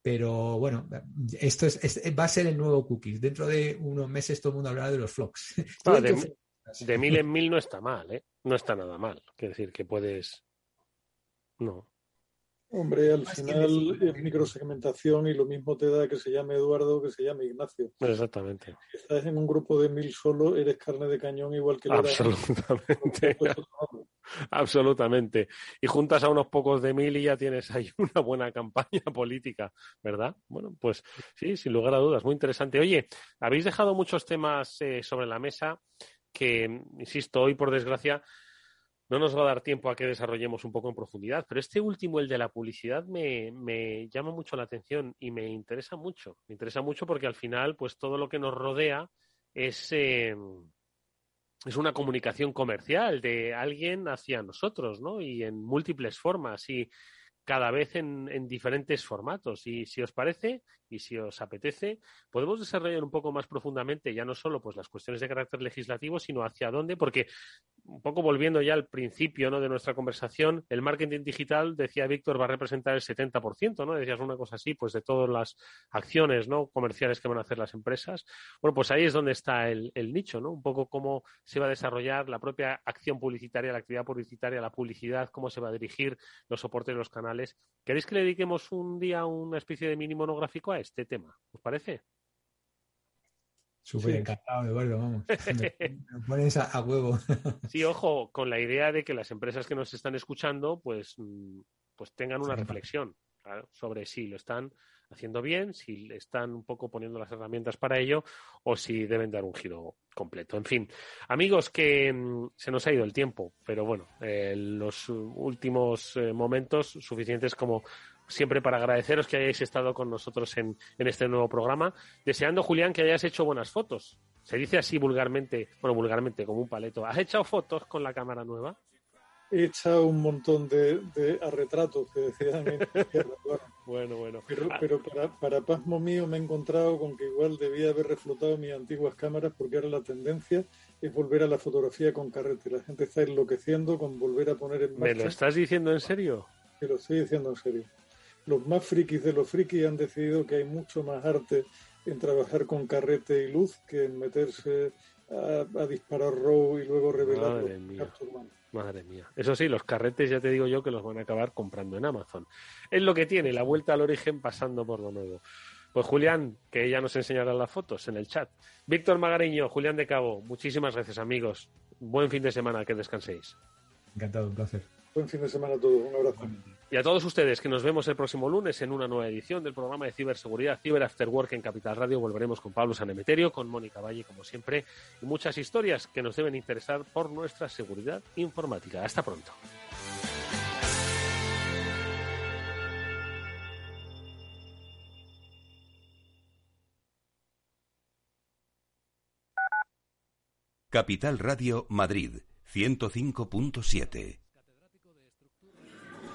Pero bueno, esto es, va a ser el nuevo cookies. Dentro de unos meses todo el mundo hablará de los flocks. [LAUGHS] de, mil en mil no está mal, ¿eh? No está nada mal. Quiere decir que puedes. No. Hombre, al final es microsegmentación y lo mismo te da que se llame Eduardo que se llame Ignacio. Exactamente. Si estás en un grupo de mil solo, eres carne de cañón igual que Absolutamente. Absolutamente. Y juntas a unos pocos de mil y ya tienes ahí [LAUGHS] una buena campaña política, ¿verdad? Bueno, pues sí, sin lugar a dudas, muy interesante. Oye, habéis dejado muchos temas eh, sobre la mesa que, insisto, hoy por desgracia no nos va a dar tiempo a que desarrollemos un poco en profundidad, pero este último, el de la publicidad, me, me, llama mucho la atención y me interesa mucho. Me interesa mucho porque al final, pues todo lo que nos rodea es, eh, es una comunicación comercial de alguien hacia nosotros, ¿no? Y en múltiples formas. Y cada vez en, en, diferentes formatos. Y si os parece y si os apetece, podemos desarrollar un poco más profundamente ya no solo pues las cuestiones de carácter legislativo, sino hacia dónde, porque un poco volviendo ya al principio ¿no? de nuestra conversación, el marketing digital, decía Víctor, va a representar el 70%, ¿no? Decías una cosa así, pues de todas las acciones ¿no? comerciales que van a hacer las empresas. Bueno, pues ahí es donde está el, nicho, ¿no? Un poco cómo se va a desarrollar la propia acción publicitaria, la actividad publicitaria, la publicidad, cómo se va a dirigir los soportes los canales ¿Queréis que le dediquemos un día una especie de mini monográfico a este tema? ¿Os parece? Súper encantado, Eduardo, vamos. [LAUGHS] Me pones a, huevo. [LAUGHS] sí, ojo, con la idea de que las empresas que nos están escuchando, pues, mm, pues tengan una reflexión sobre si lo están haciendo bien, si están un poco poniendo las herramientas para ello o si deben dar un giro completo. En fin, amigos, que mm, se nos ha ido el tiempo, pero bueno, eh, los últimos eh, momentos suficientes como siempre para agradeceros que hayáis estado con nosotros en, en este nuevo programa, deseando, Julián, que hayas hecho buenas fotos. Se dice así vulgarmente, bueno, vulgarmente, como un paleto. ¿Has echado fotos con la cámara nueva? he echado un montón de, de retratos que decían [LAUGHS] en Bueno, bueno. Pero, pero para, para, pasmo mío me he encontrado con que igual debía haber reflotado mis antiguas cámaras porque ahora la tendencia es volver a la fotografía con carrete. La gente está enloqueciendo con volver a poner en marcha. ¿Me lo estás diciendo en serio? Te lo estoy diciendo en serio. Los más frikis de los frikis han decidido que hay mucho más arte en trabajar con carrete y luz que en meterse a, disparar RAW y luego revelar Madre mía. Eso sí, los carretes ya te digo yo que los van a acabar comprando en Amazon. Es lo que tiene, la vuelta al origen pasando por lo nuevo. Pues Julián, que ya nos enseñará las fotos en el chat. Víctor Magariño, Julián de Cabo, muchísimas gracias amigos. Buen fin de semana, que descanséis. Encantado, un placer. Buen fin de semana a todos, un abrazo. Y a todos ustedes que nos vemos el próximo lunes en una nueva edición del programa de ciberseguridad Ciber After Work en Capital Radio. Volveremos con Pablo Sanemeterio, con Mónica Valle, como siempre, y muchas historias que nos deben interesar por nuestra seguridad informática. Hasta pronto. Capital Radio Madrid 105.7